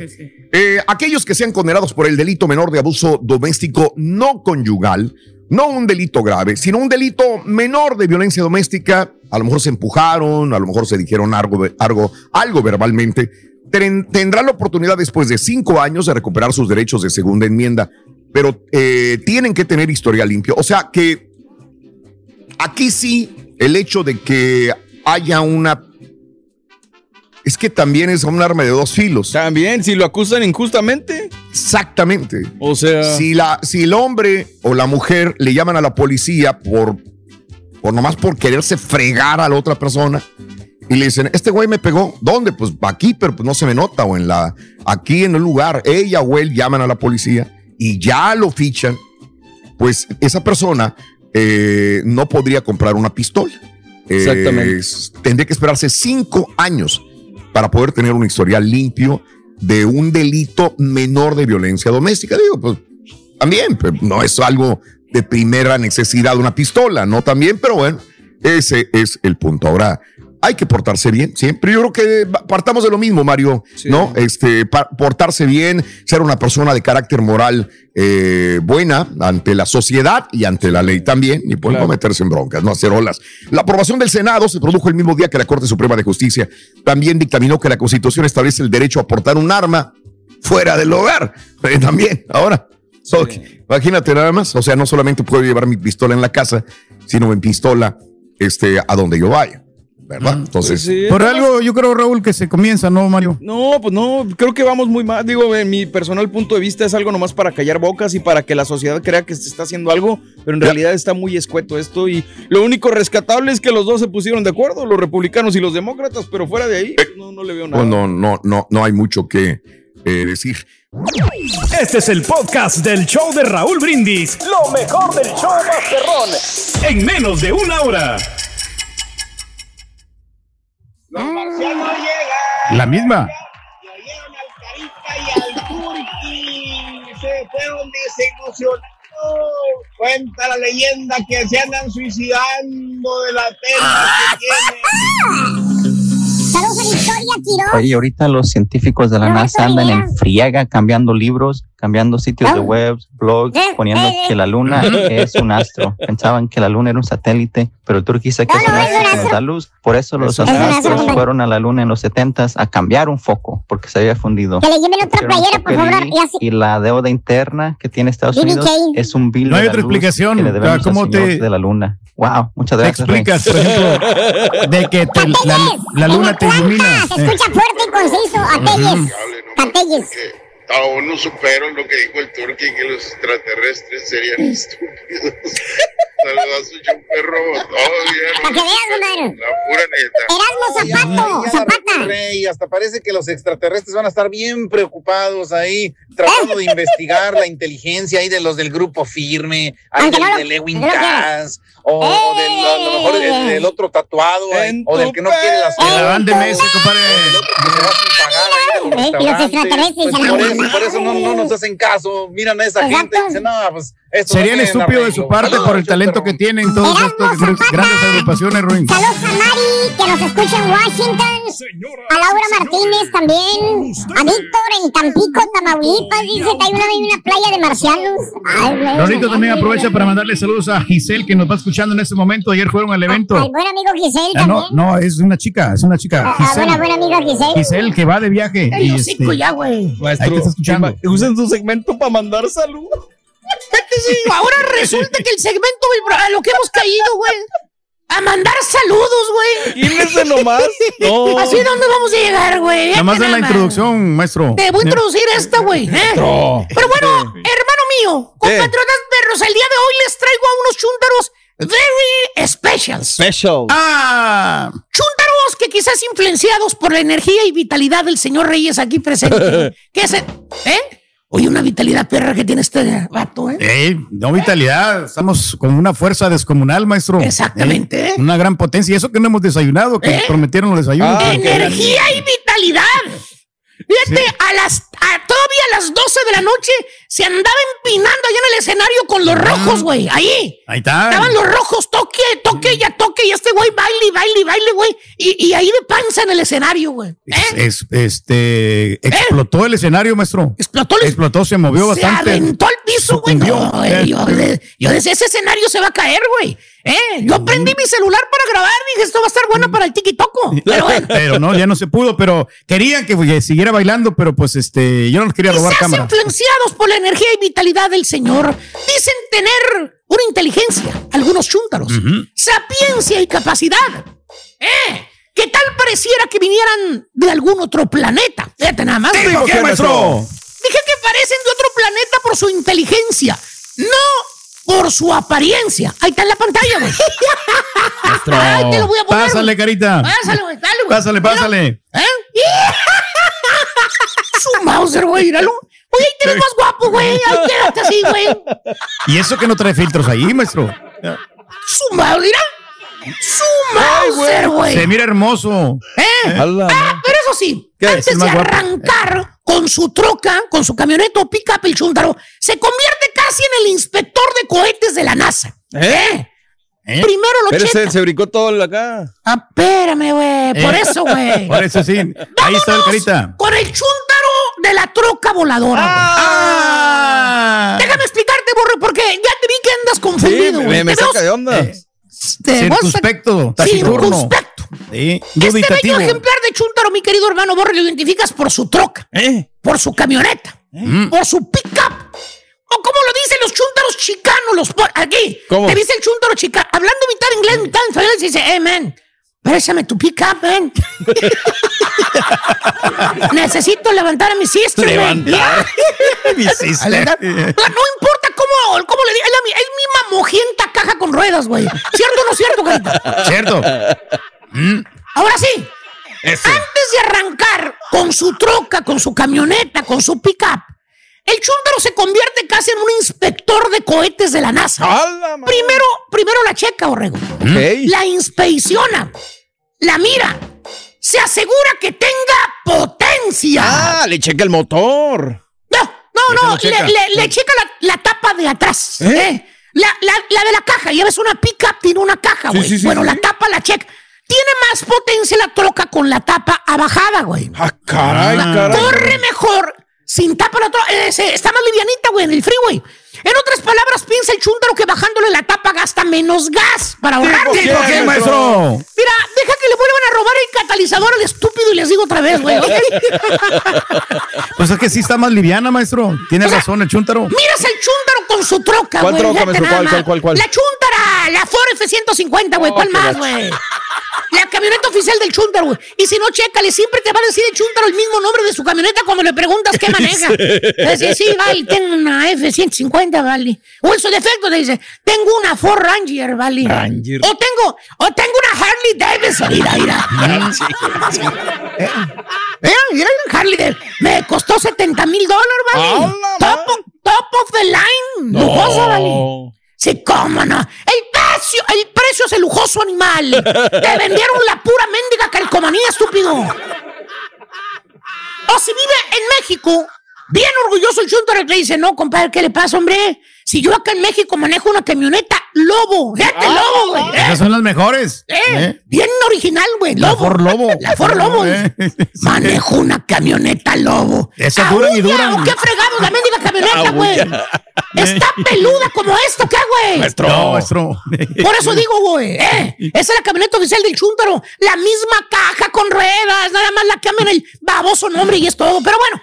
Eh, aquellos que sean condenados por el delito menor de abuso doméstico no conyugal, no un delito grave, sino un delito menor de violencia doméstica, a lo mejor se empujaron, a lo mejor se dijeron algo, algo, algo verbalmente, ten- tendrán la oportunidad después de cinco años de recuperar sus derechos de segunda enmienda, pero eh, tienen que tener historial limpio. O sea que aquí sí, el hecho de que haya una es que también es un arma de dos filos. También, si lo acusan injustamente. Exactamente. O sea. Si, la, si el hombre o la mujer le llaman a la policía por, por nomás por quererse fregar a la otra persona y le dicen, este güey me pegó, ¿dónde? Pues aquí, pero pues no se me nota, o en la, aquí en el lugar, ella o él llaman a la policía y ya lo fichan, pues esa persona eh, no podría comprar una pistola. Eh, Exactamente. s- tendría que esperarse cinco años para poder tener un historial limpio de un delito menor de violencia doméstica. Digo, pues también, no es algo de primera necesidad una pistola, ¿no? También, pero bueno, ese es el punto. Ahora, hay que portarse bien siempre. Yo creo que partamos de lo mismo, Mario, ¿no? Este, portarse bien, ser una persona de carácter moral eh, buena ante la sociedad y ante la ley también, y pues no meterse en broncas, no hacer olas. La aprobación del Senado se produjo el mismo día que la Corte Suprema de Justicia también dictaminó que la Constitución establece el derecho a portar un arma fuera del hogar. Eh, también, ahora. Imagínate nada más. O sea, no solamente puedo llevar mi pistola en la casa, sino mi pistola este, a donde yo vaya. ¿Verdad? Entonces, Por algo, yo creo, Raúl, que se comienza, ¿no, Mario? No, pues no, creo que vamos muy mal. Digo, en mi personal punto de vista es algo nomás para callar bocas y para que la sociedad crea que se está haciendo algo, pero en realidad está muy escueto esto y lo único rescatable es que los dos se pusieron de acuerdo, los republicanos y los demócratas, pero fuera de ahí no, no le veo nada. pues no, no, no, no hay mucho que eh, decir. Este es el podcast del show de Raúl Brindis. Lo mejor del show Masterrón. En menos de una hora. La misma. y al Turqui. Se fueron desilusionados. Cuenta la leyenda que se andan suicidando de la pena que tienen. Saludos a Victoria Quiroz. Oye, ahorita los científicos de la NASA andan en friega cambiando libros, cambiando sitios de web, blogs, poniendo que la luna es un astro. Pensaban que la luna era un satélite, pero el turco dice que es un astro que nos da luz. Por eso los astronautas fueron a la luna en los 70 a cambiar un foco, porque se había fundido. Que le lleven otra playera, por favor. y- así. Y la deuda interna que tiene Estados Unidos King. es un bill No hay de la otra luz explicación. que le debemos Ah, ¿cómo al señor te- de la luna. Wow, muchas Te gracias. Rey. explicas, por ejemplo, de que te- la, la luna te ilumina. Ah, se escucha fuerte y conciso. Atelles. Atelles. Aún no supero lo que dijo el turqui que los extraterrestres serían estúpidos. Saludos, un perro. Para que veas, compadre. La pura neta. Erasmo Zapato. Ya Zapata. Rey, hasta parece que los extraterrestres van a estar bien preocupados ahí, tratando de investigar la inteligencia ahí de los del grupo firme, ahí del, no lo- de Lewin. Cass, o, del, a lo mejor del, del otro tatuado, ahí, o del que no quiere la van de compadre. Y los extraterrestres Pues dicen, por "Ah, por eso no, no nos hacen caso, miran a esa gente y dicen, no, pues esto Serían estúpidos de su parte por el talento que tienen todos estos gr- grandes agrupaciones, Ruin. Saludos a Mari, que nos escucha en Washington. A Laura Martínez también. A Víctor en Tampico, Tamaulipas. Dice que hay una, hay una playa de marcianos. Ay, güey. Lorito también aprovecha para mandarle saludos a Giselle, que nos va escuchando en este momento. Ayer fueron al evento. Al buen amigo Giselle Ah, no, también. no, es una chica, es una chica. A buena, buena amiga Giselle. Giselle, que va de viaje. Y, este, ya, güey. Escuchando. Usen su segmento para mandar salud. Sí, ahora resulta que el segmento, a lo que hemos caído, güey. A mandar saludos, güey. Imagínese nomás. No. Así dónde vamos a llegar, güey. Nada más en la introducción, maestro. Te voy a introducir esta, güey. ¿eh? Pero bueno, hermano mío, compatriotas perros, el día de hoy les traigo a unos chúntaros very specials. Special. Ah. Chúntaros que quizás influenciados por la energía y vitalidad del señor Reyes aquí presente. ¿Qué es? ¿Eh? Oye, una vitalidad perra que tiene este vato, ¿eh? Eh, no vitalidad, estamos con una fuerza descomunal, maestro. Exactamente. Eh, una gran potencia. Y eso que no hemos desayunado, que nos prometieron los desayunos. Ah, Energía y vitalidad. Fíjate, a las, a- todavía a las 12 de la noche se andaba empinando allá en el escenario con los rojos, güey. Ahí. Ahí está. Estaban los rojos, toque, toque, ya toque. Y este güey baile, baile, y baile, güey. Y, y ahí de panza en el escenario, güey. Es, este, explotó el escenario, maestro. Explotó el Explotó, se movió Se bastante. aventó al piso, güey. No, güey, Eh. yo, de- yo decía, ese escenario se va a caer, güey. ¿Eh? Yo prendí mi celular para grabar. Dije, esto va a estar bueno para el tiki-toco. Pero bueno. Pero no, ya no se pudo, pero querían que que siguiera bailando, pero pues este, yo no les quería robar cámara. influenciados por la energía y vitalidad del Señor, dicen tener una inteligencia, algunos chúntaros, sapiencia y capacidad. ¿Eh? ¿Qué tal pareciera que vinieran de algún otro planeta? Fíjate nada más. ¿Tipo qué, maestro? Dije que parecen de otro planeta por su inteligencia, no por su apariencia. Ahí está en la pantalla, güey. Ay, te lo voy a poner, Pásale, carita. Pásale, güey, dale, güey. Pásale, pásale. ¿Eh? Su Mauser, güey, míralo. Oye, ahí te ves más guapo, güey. Ahí quédate así, güey. Y eso que no trae filtros ahí, maestro. Su Mauser, mira. Su Mauser, güey. Se mira hermoso. ¿Eh? Ah, pero eso sí, ¿Qué? antes ¿Es de guapo? arrancar con su troca, con su camioneta o pick-up el chúntaro, se convierte casi en el inspector de cohetes de la NASA. ¿Eh? Primero lo Pero checa. se, se brincó todo el acá. Ah, espérame, güey. Por eso, güey. Por eso sí. Ahí está el carita. Con el chúntaro de la troca voladora. güey. Ah. Déjame explicarte, borre, porque ya te vi que andas confundido, Sí, güey. me, me saca de onda. a- Circunspecto, taciturno. Circunspecto. Sí, Este bello ejemplar de chúntaro, mi querido hermano Borre, lo identificas por su troca, por su camioneta, por su pickup. O como lo dicen los chúntaros chicanos, los aquí. ¿Cómo? Te dice el chúntaro chicano, hablando mitad inglés, mitad en dice, hey man, préstame tu pickup, man. Necesito levantar a mi sister. Levantar. Mi sister. Levantar. No importa cómo, cómo le diga, es la es mi mojienta caja con ruedas, güey. ¿Cierto o no cierto, carita? Cierto. Ahora sí. Antes de arrancar con su troca, con su camioneta, con su pickup, el chúntaro se convierte casi en un inspector de cohetes de la NASA. Primero, primero la checa, Borrego. La inspecciona, la mira, se asegura que tenga potencia. Ah, le checa el motor. No, no, no, checa. le, le- le checa la, la tapa de atrás. ¿eh? La, la- la de la caja, ya ves una pickup, tiene una caja, güey. sí, sí, bueno, sí, la tapa la checa. Tiene más potencia la troca con la tapa abajada, güey. Ah, caray, La- caray. Corre mejor sin tapa la troca. eh, está más livianita, güey, en el freeway. En otras palabras, piensa el chúntaro que bajándole la tapa gasta menos gas para ahorrar. ¿por qué, ¿Por qué, maestro? Mira, deja que le vuelvan a robar el catalizador al estúpido y les digo otra vez, güey. Pues es que sí está más liviana, maestro. Tiene razón el chúntaro. Miras el chúntaro con su troca, ¿Cuál güey. troca, fíjate maestro? ¿Cuál, cuál, cuál, cuál? La chúntara, la Ford F-150, güey. Oh, ¿Cuál más, güey? La camioneta oficial del chúntaro, güey. Y si no, chécale, siempre te va a decir el chúntaro el mismo nombre de su camioneta cuando le preguntas qué maneja. Sí. Sí, vale, tengo una F-150, vale. O en su defecto te dice, tengo una Ford Ranger, vale. Ranger. O tengo, o tengo una Harley Davidson, mira, mira. Mira, mira, Harley Davidson. Me costó 70 mil dólares, vale. Top, of- top of the line. Lujosa, vale. Sí, cómo no. El precio, el precio es el lujoso animal. Te vendieron la pura mendiga calcomanía, estúpido. O si vive en México, bien orgulloso el chúntaro que dice, no, compadre, ¿qué le pasa, hombre? Si yo acá en México manejo una camioneta Lobo, fíjate, Lobo, güey. ¿eh? Esas son las mejores. Eh, ¿Eh? Bien original, güey. La Lobo. Ford Lobo. La Ford Lobo. Eh. Manejo una camioneta Lobo. Esas duran y duran. ¿o ¿Qué fregado la mendiga camioneta, güey? Está peluda como esto, ¿qué, güey? No, maestro. Por eso digo, güey, eh, esa es la camioneta oficial del Chúntaro. La misma caja con ruedas, nada más la cambian el baboso nombre y es todo. Pero bueno,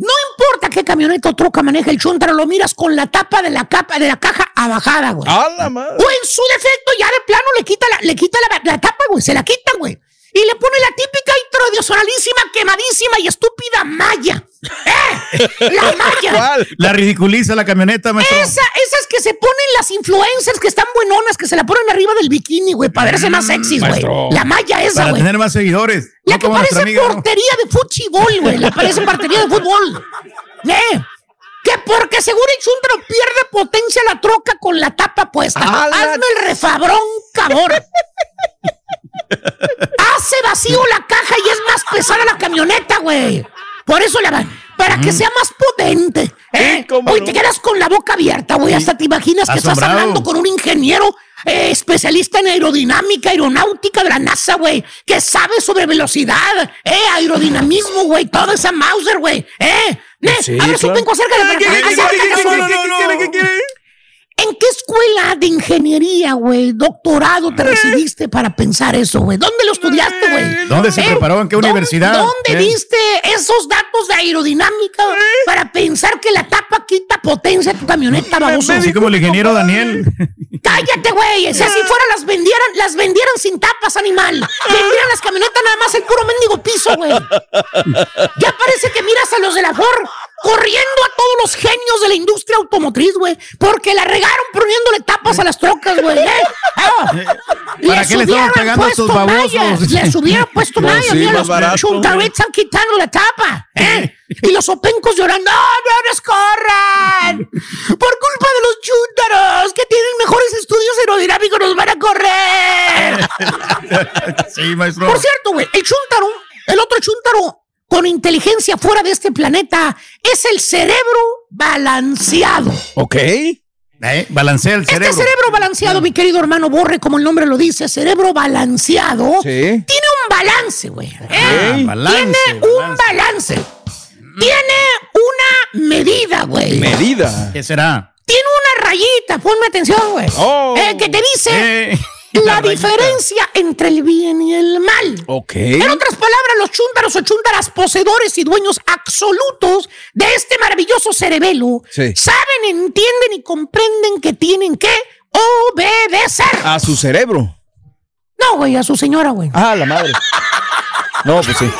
no importa qué camioneta o troca maneja el Chúntaro, lo miras con la tapa de la capa de la caja abajada, güey. ¡A la madre! O en su defecto, ya de plano le quita la, le quita la, la tapa, güey. Se la quita, güey. Y le pone la típica y tradicionalísima, quemadísima y estúpida malla. ¡Eh! La malla. La ridiculiza la camioneta, maestro. Esa, esas que se ponen las influencers que están buenonas, que se la ponen arriba del bikini, güey, para verse más sexys, güey. La malla esa, Para güey. tener más seguidores. La No que como nuestra parece amiga, ¿no? portería de fútbol, güey. La parece portería de fútbol. ¿Eh? Que porque seguro el chúntaro pierde potencia la troca con la tapa puesta. Hazme el refabrón, cabrón. Hace vacío la caja y es más pesada la camioneta, güey. Por eso la van. Para que sea más potente. ¿eh? Hoy te quedas con la boca abierta, güey. Hasta te imaginas que estás hablando con un ingeniero eh, especialista en aerodinámica, aeronáutica de la NASA, güey. Que sabe sobre velocidad, eh, aerodinamismo, güey. Toda esa Mauser, güey. ¿Eh? ¿Eh? Sí, a ver, claro. Sopenco, acércate para acá. Acércate, Sopenco. ¿En qué escuela de ingeniería, güey, doctorado te recibiste para pensar eso, güey? ¿Dónde lo estudiaste, güey? ¿Dónde se ¿Eh? preparó? ¿En qué ¿Dónde- universidad? ¿Dónde ¿Eh? viste esos datos de aerodinámica para pensar que la tapa quita potencia a tu camioneta, baboso? Así como el ingeniero Daniel. Cállate, güey. Si así fuera, las vendieran, las vendieran sin tapas, animal. Vendieran las camionetas nada más el puro mendigo piso, güey. Ya parece que miras a los de la Ford corriendo a todos los genios de la industria automotriz, güey. Porque la regaron poniéndole tapas a las trocas, güey. ¿eh? Ah. ¿Para qué le estaban hubieran pagando a babosos? mallas, Les hubieran puesto Pues mallas. sí, mira, los chuntarets están quitando la tapa. ¿eh? Y los opencos llorando. ¡No, no nos corran! Por culpa de los chúntaros que tienen mejores estudios aerodinámicos nos van a correr. Sí, maestro. Por cierto, güey, el chúntaro, el otro chúntaro con inteligencia fuera de este planeta es el cerebro balanceado. Ok. Eh, Balancea el cerebro. Este cerebro balanceado, mi querido hermano Borre, como el nombre lo dice, cerebro balanceado, Sí. tiene un balance, güey. ¿eh? Ah, balance, tiene un balance. Tiene una medida, güey. Medida. ¿Qué será? Tiene una rayita, ponme atención, güey. Oh. Eh, que te dice La diferencia entre el bien y el mal. Ok. En otras palabras, los chúntaros o chúntaras poseedores y dueños absolutos de este maravilloso cerebelo Sí. saben, entienden y comprenden que tienen que obedecer. A su cerebro. No, güey, a su señora, güey. Ah, la madre. No, pues sí.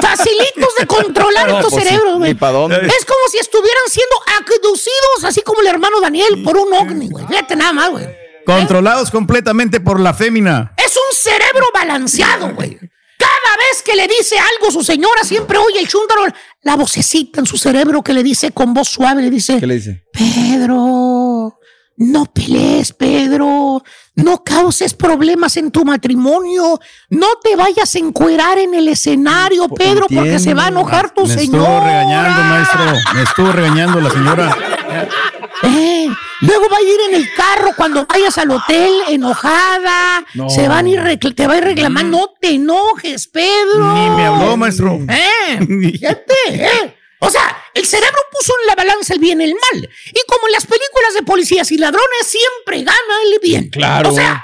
Facilitos de controlar No, estos pues cerebros, güey. Es como si estuvieran siendo abducidos, así como el hermano Daniel, por un ovni, güey. Fíjate nada más, güey. Controlados completamente por la fémina. Es un cerebro balanceado, güey. Cada vez que le dice algo su señora, siempre oye el chúndaro la vocecita en su cerebro que le dice con voz suave, le dice, ¿Qué le dice? Pedro, no pelees, Pedro. No causes problemas en tu matrimonio. No te vayas a encuerar en el escenario, Pedro, porque se va a enojar tu Me estuvo señora. regañando, maestro. Me estuvo regañando la señora. Eh, luego va a ir en el carro cuando vayas al hotel enojada. No. Se van recl- te va a ir reclamando. No te enojes, Pedro. Ni me habló, maestro. Eh, fíjate, eh. O sea, el cerebro puso en la balanza el bien y el mal. Y como en las películas de policías y ladrones, siempre gana el bien. Claro. O sea,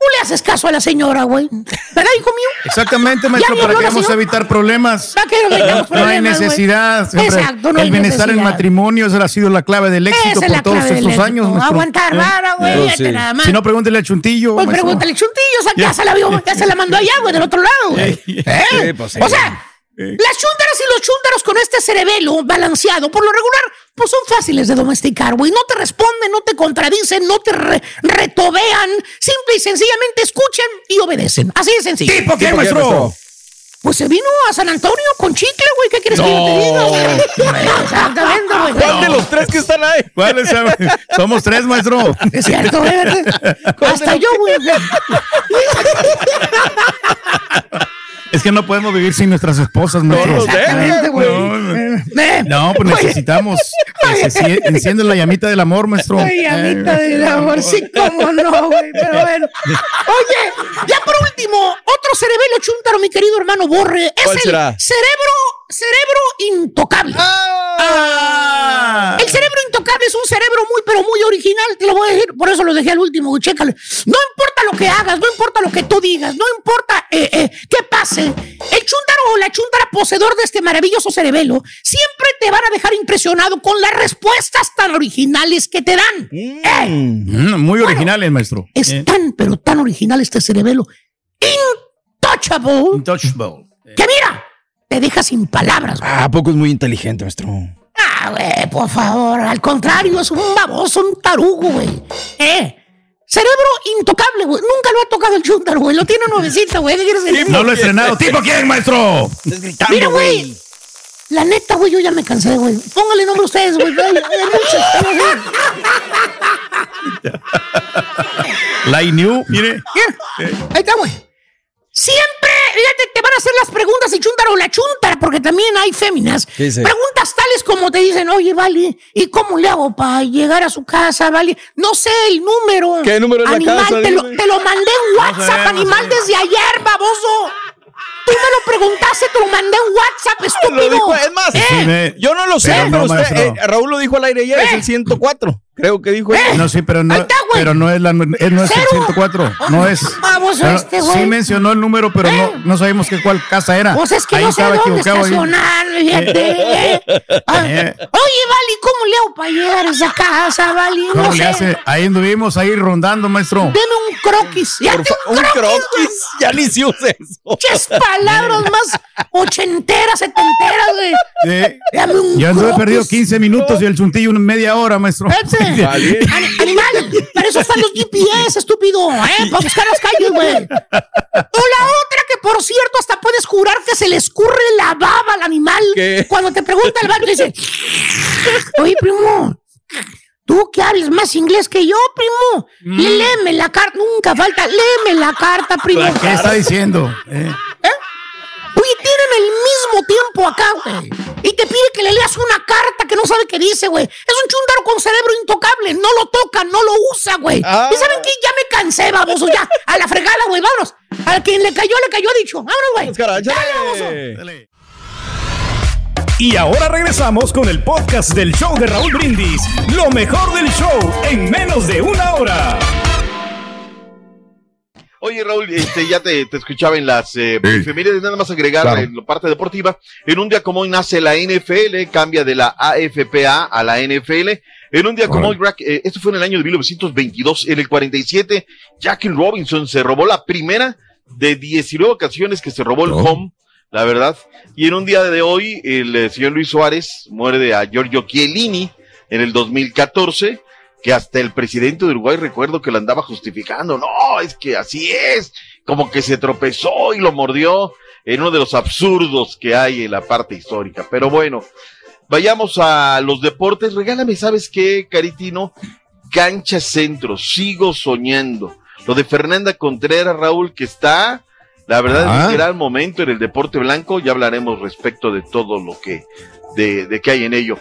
tú le haces caso a la señora, güey. ¿Verdad, hijo mío? Exactamente, maestro, para que vamos a evitar problemas. ¿Para qué no evitamos No hay problemas, güey? necesidad. Exacto, no hay el bienestar en matrimonio, esa ha sido la clave del éxito es por todos estos años. maestro. Aguantar vara, güey, Eh, fíjate nada más. Si no, pregúntele al chuntillo. Pues maestro. pregúntale, chuntillo, o sea, ya Ya. se la vio, ya se la mandó allá, güey, del otro lado, güey. ¿Eh? Sí, pues sí. O sea, las chúntaras y los chúntaros con este cerebelo balanceado, por lo regular, pues son fáciles de domesticar, güey. No te responden, no te contradicen, no te re- retobean. Simple y sencillamente escuchan y obedecen. Así de sencillo. ¿Tipo qué, maestro? Pues se vino a San Antonio con chicle, güey. ¿Qué quieres que yo te diga, güey? Exactamente, güey. ¿Cuál de los tres que están ahí? ¿Cuál es? Somos tres, maestro. Es cierto, güey. Hasta yo, güey. Es que no podemos vivir sin nuestras esposas, maestro. Exactamente, güey. No, no. Eh, No, pues necesitamos que se cie- enciende la llamita del amor, maestro. Ay, amita Eh. del amor, sí, cómo no, güey, pero bueno. Oye, ya por último, otro cerebelo chúntaro, mi querido hermano Borre, es ¿Cuál el será? cerebro, cerebro intocable. Ah. El cerebro intocable es un cerebro muy, pero muy original, te lo voy a decir, por eso lo dejé al último, chécale. No importa lo que hagas, no importa lo que tú digas, no importa eh, eh, qué pase, el chúntaro o la chúntara poseedor de este maravilloso cerebelo siempre te van a dejar impresionado con las respuestas tan originales que te dan. Eh, Mm, muy originales, maestro. es Eh. tan, pero tan original este cerebelo. Intouchable. Untouchable. Que mira, te deja sin palabras. güey. Ah, ¿a poco es muy inteligente, maestro? Ah, güey, por favor. Al contrario, es un baboso, un tarugo, güey. Eh. Cerebro intocable, güey. Nunca lo ha tocado el chúntaro, güey. Lo tiene nuevecito, güey. ¿Qué quieres decir? No lo he estrenado. ¿Tipo quién, maestro? Mira, güey. La neta, güey, yo ya me cansé, güey. Póngale nombre a ustedes, güey. Hay- muchos. Like New, mire. Ahí está, güey. Siempre, fíjate, te van a hacer las preguntas y chúntaro o la chúntara, porque también hay féminas. Preguntas tales como te dicen, oye, Vale, ¿y cómo le hago para llegar a su casa, Vale? No sé el número. ¿Qué número es la Animal, casa? Te lo, te lo mandé en No WhatsApp, animal, no desde ayer, baboso. Tú me lo preguntaste, te lo mandé en WhatsApp, estúpido. Lo dijo, es más, Eh, yo no lo sé, Pero pero, no, usted, eh, Raúl lo dijo al aire ayer, es el 104. Creo que dijo él. No, sí, pero no, está, pero no es la, eh, no es el Cero. 104. No es. Baboso Pero este, güey. sí mencionó el número, pero no, no sabemos qué cuál casa era. Pues es que Ahí no sé estaba dónde estacionar, fíjate. eh. Ah, Eh. Oye, Vali, ¿cómo le hago para llegar a esa casa, Vali? ¿Cómo No le sé. hace? Ahí anduvimos ahí rondando, maestro. Deme un croquis. Ya Por te fa- un croquis. croquis. Ya ni se usa eso. Muchas palabras más ochenteras, setenteras, güey. Dame un Yo anduve perdido 15 minutos y el chuntillo una media hora, maestro. Ese. Ani- Animal, para eso están los GPS, estúpido, ¿eh? Para buscar las calles, güey. O la otra que, por cierto, hasta puedes jurar que se le escurre la baba al animal. ¿Qué? Cuando te pregunta el baño, dice, oye, primo, tú que hables más inglés que yo, primo, Mm. Léeme la carta, nunca falta, léeme la carta, primo. ¿Qué está diciendo? Eh, Oye, tienen el mismo tiempo acá, güey. Y te pide que le leas una carta que no sabe qué dice, güey. Es un chúndaro con cerebro intocable. No lo toca, no lo usa, güey. Ah. ¿Y saben qué? Ya me cansé, baboso. Ya, a la fregada, güey. Vámonos. Al quien le cayó, le cayó dicho. Vámonos, güey. Cara, Dale, baboso. échale. Y ahora regresamos con el podcast del show de Raúl Brindis. Lo mejor del show en menos de una hora. Oye, Raúl, este, ya te, te escuchaba en las eh, efemérides, nada más agregar Claro. en la parte deportiva. En un día como hoy nace la NFL, cambia de la AFPA a la NFL. En un día como hoy, Rack, eh, esto fue en el año de 1922, en el 47, Jackie Robinson se robó la primera de 19 ocasiones que se robó el home, la verdad. Y en un día de hoy, el eh, señor Luis Suárez muere a Giorgio Chiellini en el 2014. Que hasta el presidente de Uruguay recuerdo que lo andaba justificando. No, es que así es, como que se tropezó y lo mordió en uno de los absurdos que hay en la parte histórica. Pero bueno, vayamos a los deportes. Regálame, ¿sabes qué, Caritino? Cancha centro, sigo soñando. Lo de Fernanda Contreras, Raúl, que está, la verdad, es Ah. un gran momento en el deporte blanco. Ya hablaremos respecto de todo lo que, de, de que hay en ello.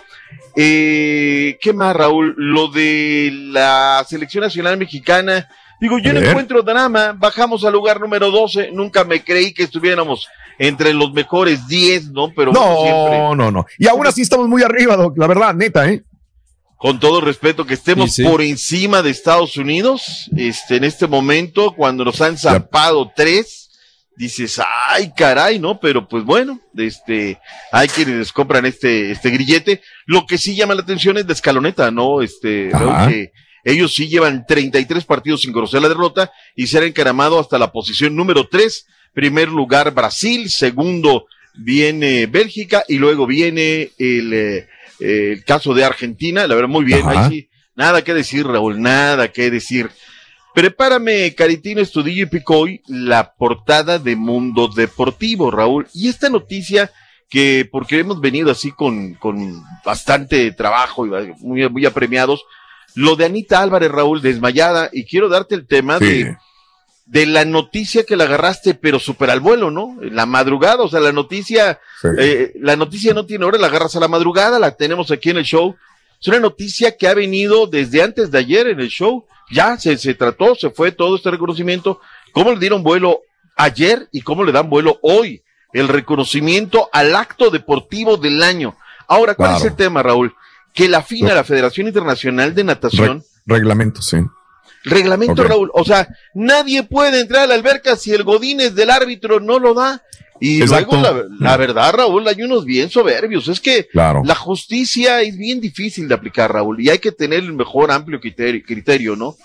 Eh, ¿Qué más, Raúl? Lo de la selección nacional mexicana. Digo, yo no encuentro drama. Bajamos al lugar número 12. Nunca me creí que estuviéramos entre los mejores 10, ¿no? Pero bueno, siempre. No, no, no. Y aún así estamos muy arriba, Doc, la verdad, neta, ¿eh? con todo respeto, que estemos Sí, sí. por encima de Estados Unidos, este, en este momento, cuando nos han zapado tres, dices, ay, caray, ¿no? Pero pues bueno, este, hay quienes compran este, este grillete. Lo que sí llama la atención es la escaloneta, ¿no? Este, veo que ellos sí llevan 33 partidos sin conocer la derrota y se han encaramado hasta la posición número 3. Primer lugar Brasil, segundo viene Bélgica y luego viene el, eh, el caso de Argentina. La verdad, muy bien. Ahí sí, nada que decir, Raúl, nada que decir. Prepárame, Caritino Estudillo y Picoy, la portada de Mundo Deportivo, Raúl. Y esta noticia que, porque hemos venido así con, con bastante trabajo y muy, muy apremiados, lo de Anita Álvarez, Raúl, desmayada, y quiero darte el tema Sí. de, de la noticia que la agarraste, pero súper al vuelo, ¿no? La madrugada, o sea, la noticia, Sí. eh, la noticia no tiene hora, la agarras a la madrugada, la tenemos aquí en el show. Es una noticia que ha venido desde antes de ayer en el show. Ya se, se trató, se fue todo este reconocimiento. ¿Cómo le dieron vuelo ayer y cómo le dan vuelo hoy? El reconocimiento al acto deportivo del año. Ahora, ¿cuál Claro. es el tema, Raúl? Que la FINA, la Federación Internacional de Natación, Re- reglamento, sí. Reglamento. Raúl. O sea, nadie puede entrar a la alberca si el Godínez del árbitro no lo da. Y Exacto. luego, la, la verdad, Raúl, hay unos bien soberbios. Es que Claro. la justicia es bien difícil de aplicar, Raúl, y hay que tener el mejor amplio criterio, criterio, ¿no?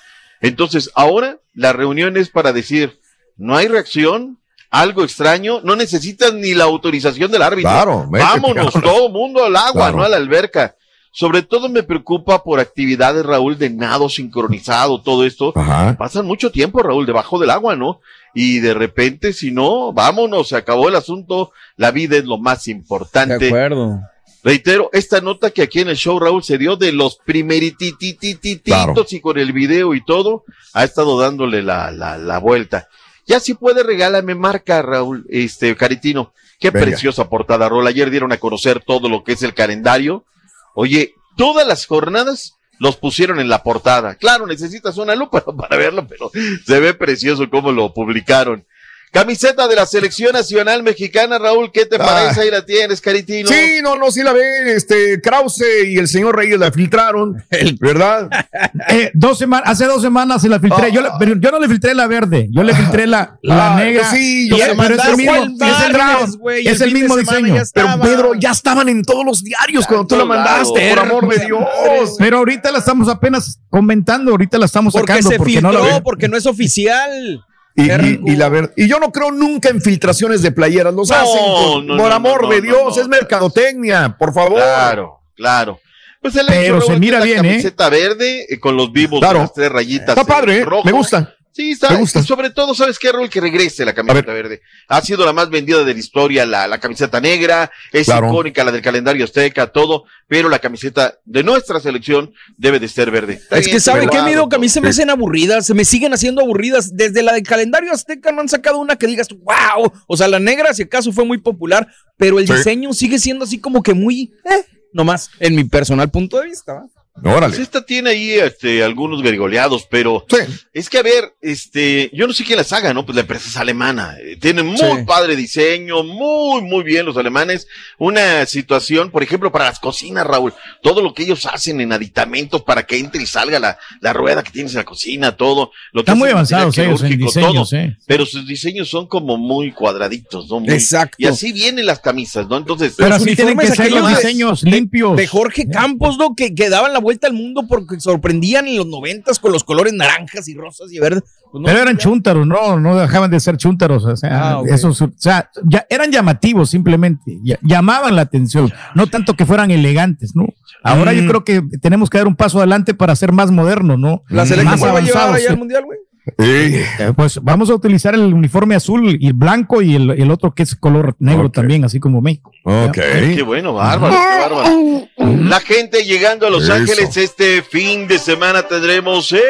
Entonces, ahora la reunión es para decir, no hay reacción, algo extraño, no necesitan ni la autorización del árbitro. Claro, Vámonos, todo mundo al agua, Claro. no a la alberca. Sobre todo me preocupa por actividades, Raúl, de nado sincronizado, todo esto. Ajá. Pasan mucho tiempo, Raúl, debajo del agua, ¿no? Y de repente, si no, vámonos, se acabó el asunto, la vida es lo más importante. De acuerdo. Reitero, esta nota que aquí en el show, Raúl, se dio de los primeritititititos Claro. y con el video y todo, ha estado dándole la, la, la vuelta. Ya si puede, regálame marca, Raúl, este, Caritino. Qué Venga. preciosa portada, Raúl. Ayer dieron a conocer todo lo que es el calendario. Oye, todas las jornadas los pusieron en la portada. Claro, necesitas una lupa para verlo, pero se ve precioso cómo lo publicaron. Camiseta de la selección nacional mexicana, Raúl, ¿qué te Ah. parece? Ahí la tienes, Caritino. Sí, no, no, sí la ven. Este, Krause y el señor Reyes la filtraron, ¿verdad? Eh, dos semanas, hace dos semanas se la filtré. Yo, la- pero yo no le filtré la verde, yo le filtré la, la Ah, negra. sí, yo es- se pero es el mismo, es el mismo, es el el diseño. Pero Pedro, ya estaban en todos los diarios cuando tú la mandaste, por amor de Dios. Pero ahorita la estamos apenas comentando, ahorita la estamos Porque sacando se porque filtró, no la ven. porque no es oficial. Y, y- y la ver- y yo no creo nunca en filtraciones de playeras, los No, hacen por, no, por no, amor no, de no, Dios, no. es mercadotecnia, por favor. Claro, claro. Pues el Pero hecho, se mira bien, la ¿eh? camiseta verde eh, con los vivos Claro. las tres rayitas. Está padre, ¿eh? rojo. me gusta. Sí, está. Me gusta. Y sobre todo, ¿sabes qué, Raúl? Que regrese la camiseta verde. Ha sido la más vendida de la historia, la, la camiseta negra. Es Claro. icónica, la del calendario azteca, todo. Pero la camiseta de nuestra selección debe de ser verde. Está Es bien, que sabe qué, Mido, que a mí se me hacen aburridas, se me siguen haciendo aburridas. Desde la del calendario azteca no han sacado una que digas, wow. O sea, la negra, si acaso, fue muy popular, pero el Sí. diseño sigue siendo así como que muy, eh, nomás, en mi personal punto de vista. ¿va? Pues esta tiene ahí este, algunos garigoleados, pero es que a ver, este, yo no sé quién las haga, ¿no? Pues la empresa es alemana. eh, Tienen muy Sí. padre diseño, muy, muy bien los alemanes. Una situación, por ejemplo, para las cocinas, Raúl, todo lo que ellos hacen en aditamentos para que entre y salga la, la rueda que tienes en la cocina, todo. Lo que Están muy avanzados ellos en diseños, todo. ¿eh? Pero sus diseños son como muy cuadraditos, ¿no? Muy- Exacto. Y así vienen las camisas, ¿no? Entonces, Pero los así tienen que ser los de- diseños limpios. De Jorge Campos, ¿no? Que, que daban la vuelta al mundo porque sorprendían en los noventas con los colores naranjas y rosas y verdes. Pues no, Pero eran chúntaros, no, no dejaban de ser chúntaros. O sea, Ah, esos, o sea, ya eran llamativos simplemente, llamaban la atención, no tanto que fueran elegantes, ¿no? Ahora yo Mm. creo que tenemos que dar un paso adelante para ser más modernos, ¿no? ¿La selección más cuál va a llevar avanzados. allá al mundial, güey? Eh, Pues vamos a utilizar el uniforme azul y el blanco y el, el otro que es color negro también, así como México. Ok. Qué bueno, bárbaro, qué bárbaro. La gente llegando a Los Eso. Ángeles este fin de semana tendremos en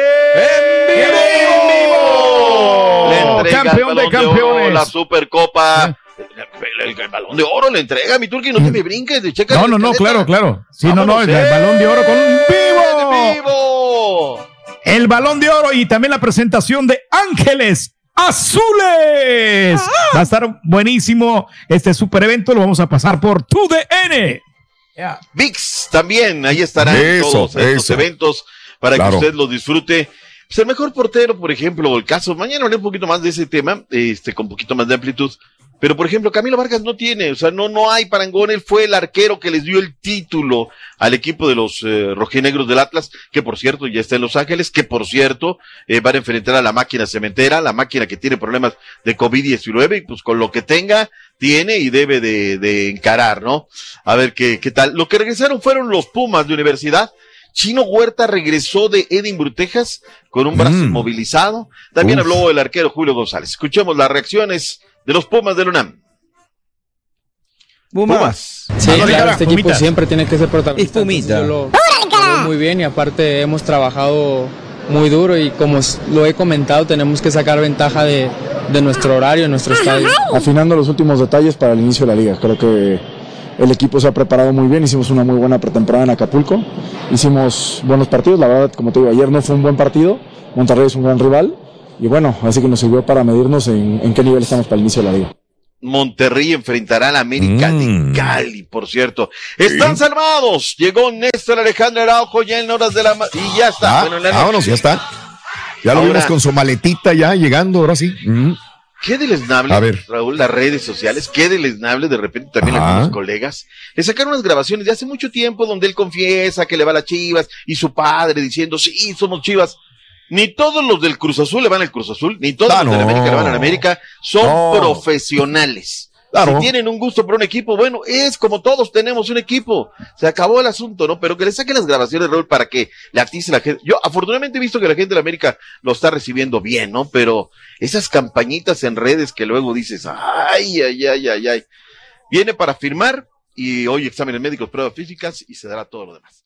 vivo! Le entrega el Campeón de campeones. la Supercopa. El, el- el balón de oro le entrega mi turqui, no te me brinques, de checa. No, no, no, claro, claro. Sí, no, no, Vámonos, el, el eh. balón de oro con un vivo. ¡Vivo! El balón de oro y también la presentación de Ángeles Azules. Va a estar buenísimo este super evento. Lo vamos a pasar por tu DN. VIX también, ahí estarán Eso, todos estos eso. eventos para Claro. que usted los disfrute. Pues el mejor portero, por ejemplo, o el caso, mañana hablaré un poquito más de ese tema, este, con un poquito más de amplitud. Pero, por ejemplo, Camilo Vargas no tiene, o sea, no, no hay parangón. Él fue el arquero que les dio el título al equipo de los eh, rojinegros del Atlas, que por cierto ya está en Los Ángeles, que por cierto eh, van a enfrentar a la máquina cementera, la máquina que tiene problemas de COVID-19 y pues con lo que tenga, tiene y debe de, de encarar, ¿no? A ver qué, qué tal. Lo que regresaron fueron los Pumas de universidad. Chino Huerta regresó de Edinburgh, Texas, con un brazo Mm. inmovilizado. También Uf. habló el arquero Julio González. Escuchemos las reacciones de los Pumas del UNAM. Pumas. Sí, claro, este equipo siempre tiene que ser protagonista. Y Pumita. entonces yo lo- lo muy bien y aparte hemos trabajado muy duro y como lo he comentado tenemos que sacar ventaja de, de nuestro horario, de nuestro estadio. afinando los últimos detalles para el inicio de la liga. Creo que el equipo se ha preparado muy bien, hicimos una muy buena pretemporada en Acapulco, hicimos buenos partidos, la verdad, como te digo, ayer no fue un buen partido, Monterrey es un gran rival y bueno, así que nos sirvió para medirnos en, en qué nivel estamos para el inicio de la liga. Monterrey enfrentará a la América Mm. de Cali, por cierto. Están salvados. Llegó Néstor Alejandro Araujo ya en horas de la ma- y ya está. Ah, Bueno, en la vámonos, ya está. Ya lo vimos con su maletita ya llegando, ahora sí. Mm. Qué deleznable, A ver. Raúl, las redes sociales, qué deleznable de repente también Ajá. algunos colegas. Le sacaron unas grabaciones de hace mucho tiempo donde él confiesa que le va a las chivas y su padre diciendo, sí, somos chivas. Ni todos los del Cruz Azul le van al Cruz Azul, ni todos Ah, los de la no. América le van a la América. Son No. profesionales. Claro. Si tienen un gusto por un equipo, bueno, es como todos tenemos un equipo. Se acabó el asunto, ¿no? Pero que le saquen las grabaciones, Raúl, para que le atice la gente. Yo afortunadamente he visto que la gente de la América lo está recibiendo bien, ¿no? Pero esas campañitas en redes que luego dices, ay, ay, ay, ay, ay. Viene para firmar y hoy exámenes médicos, pruebas físicas y se dará todo lo demás.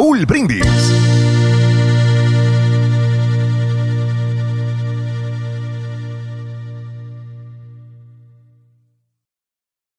Raúl Brindis.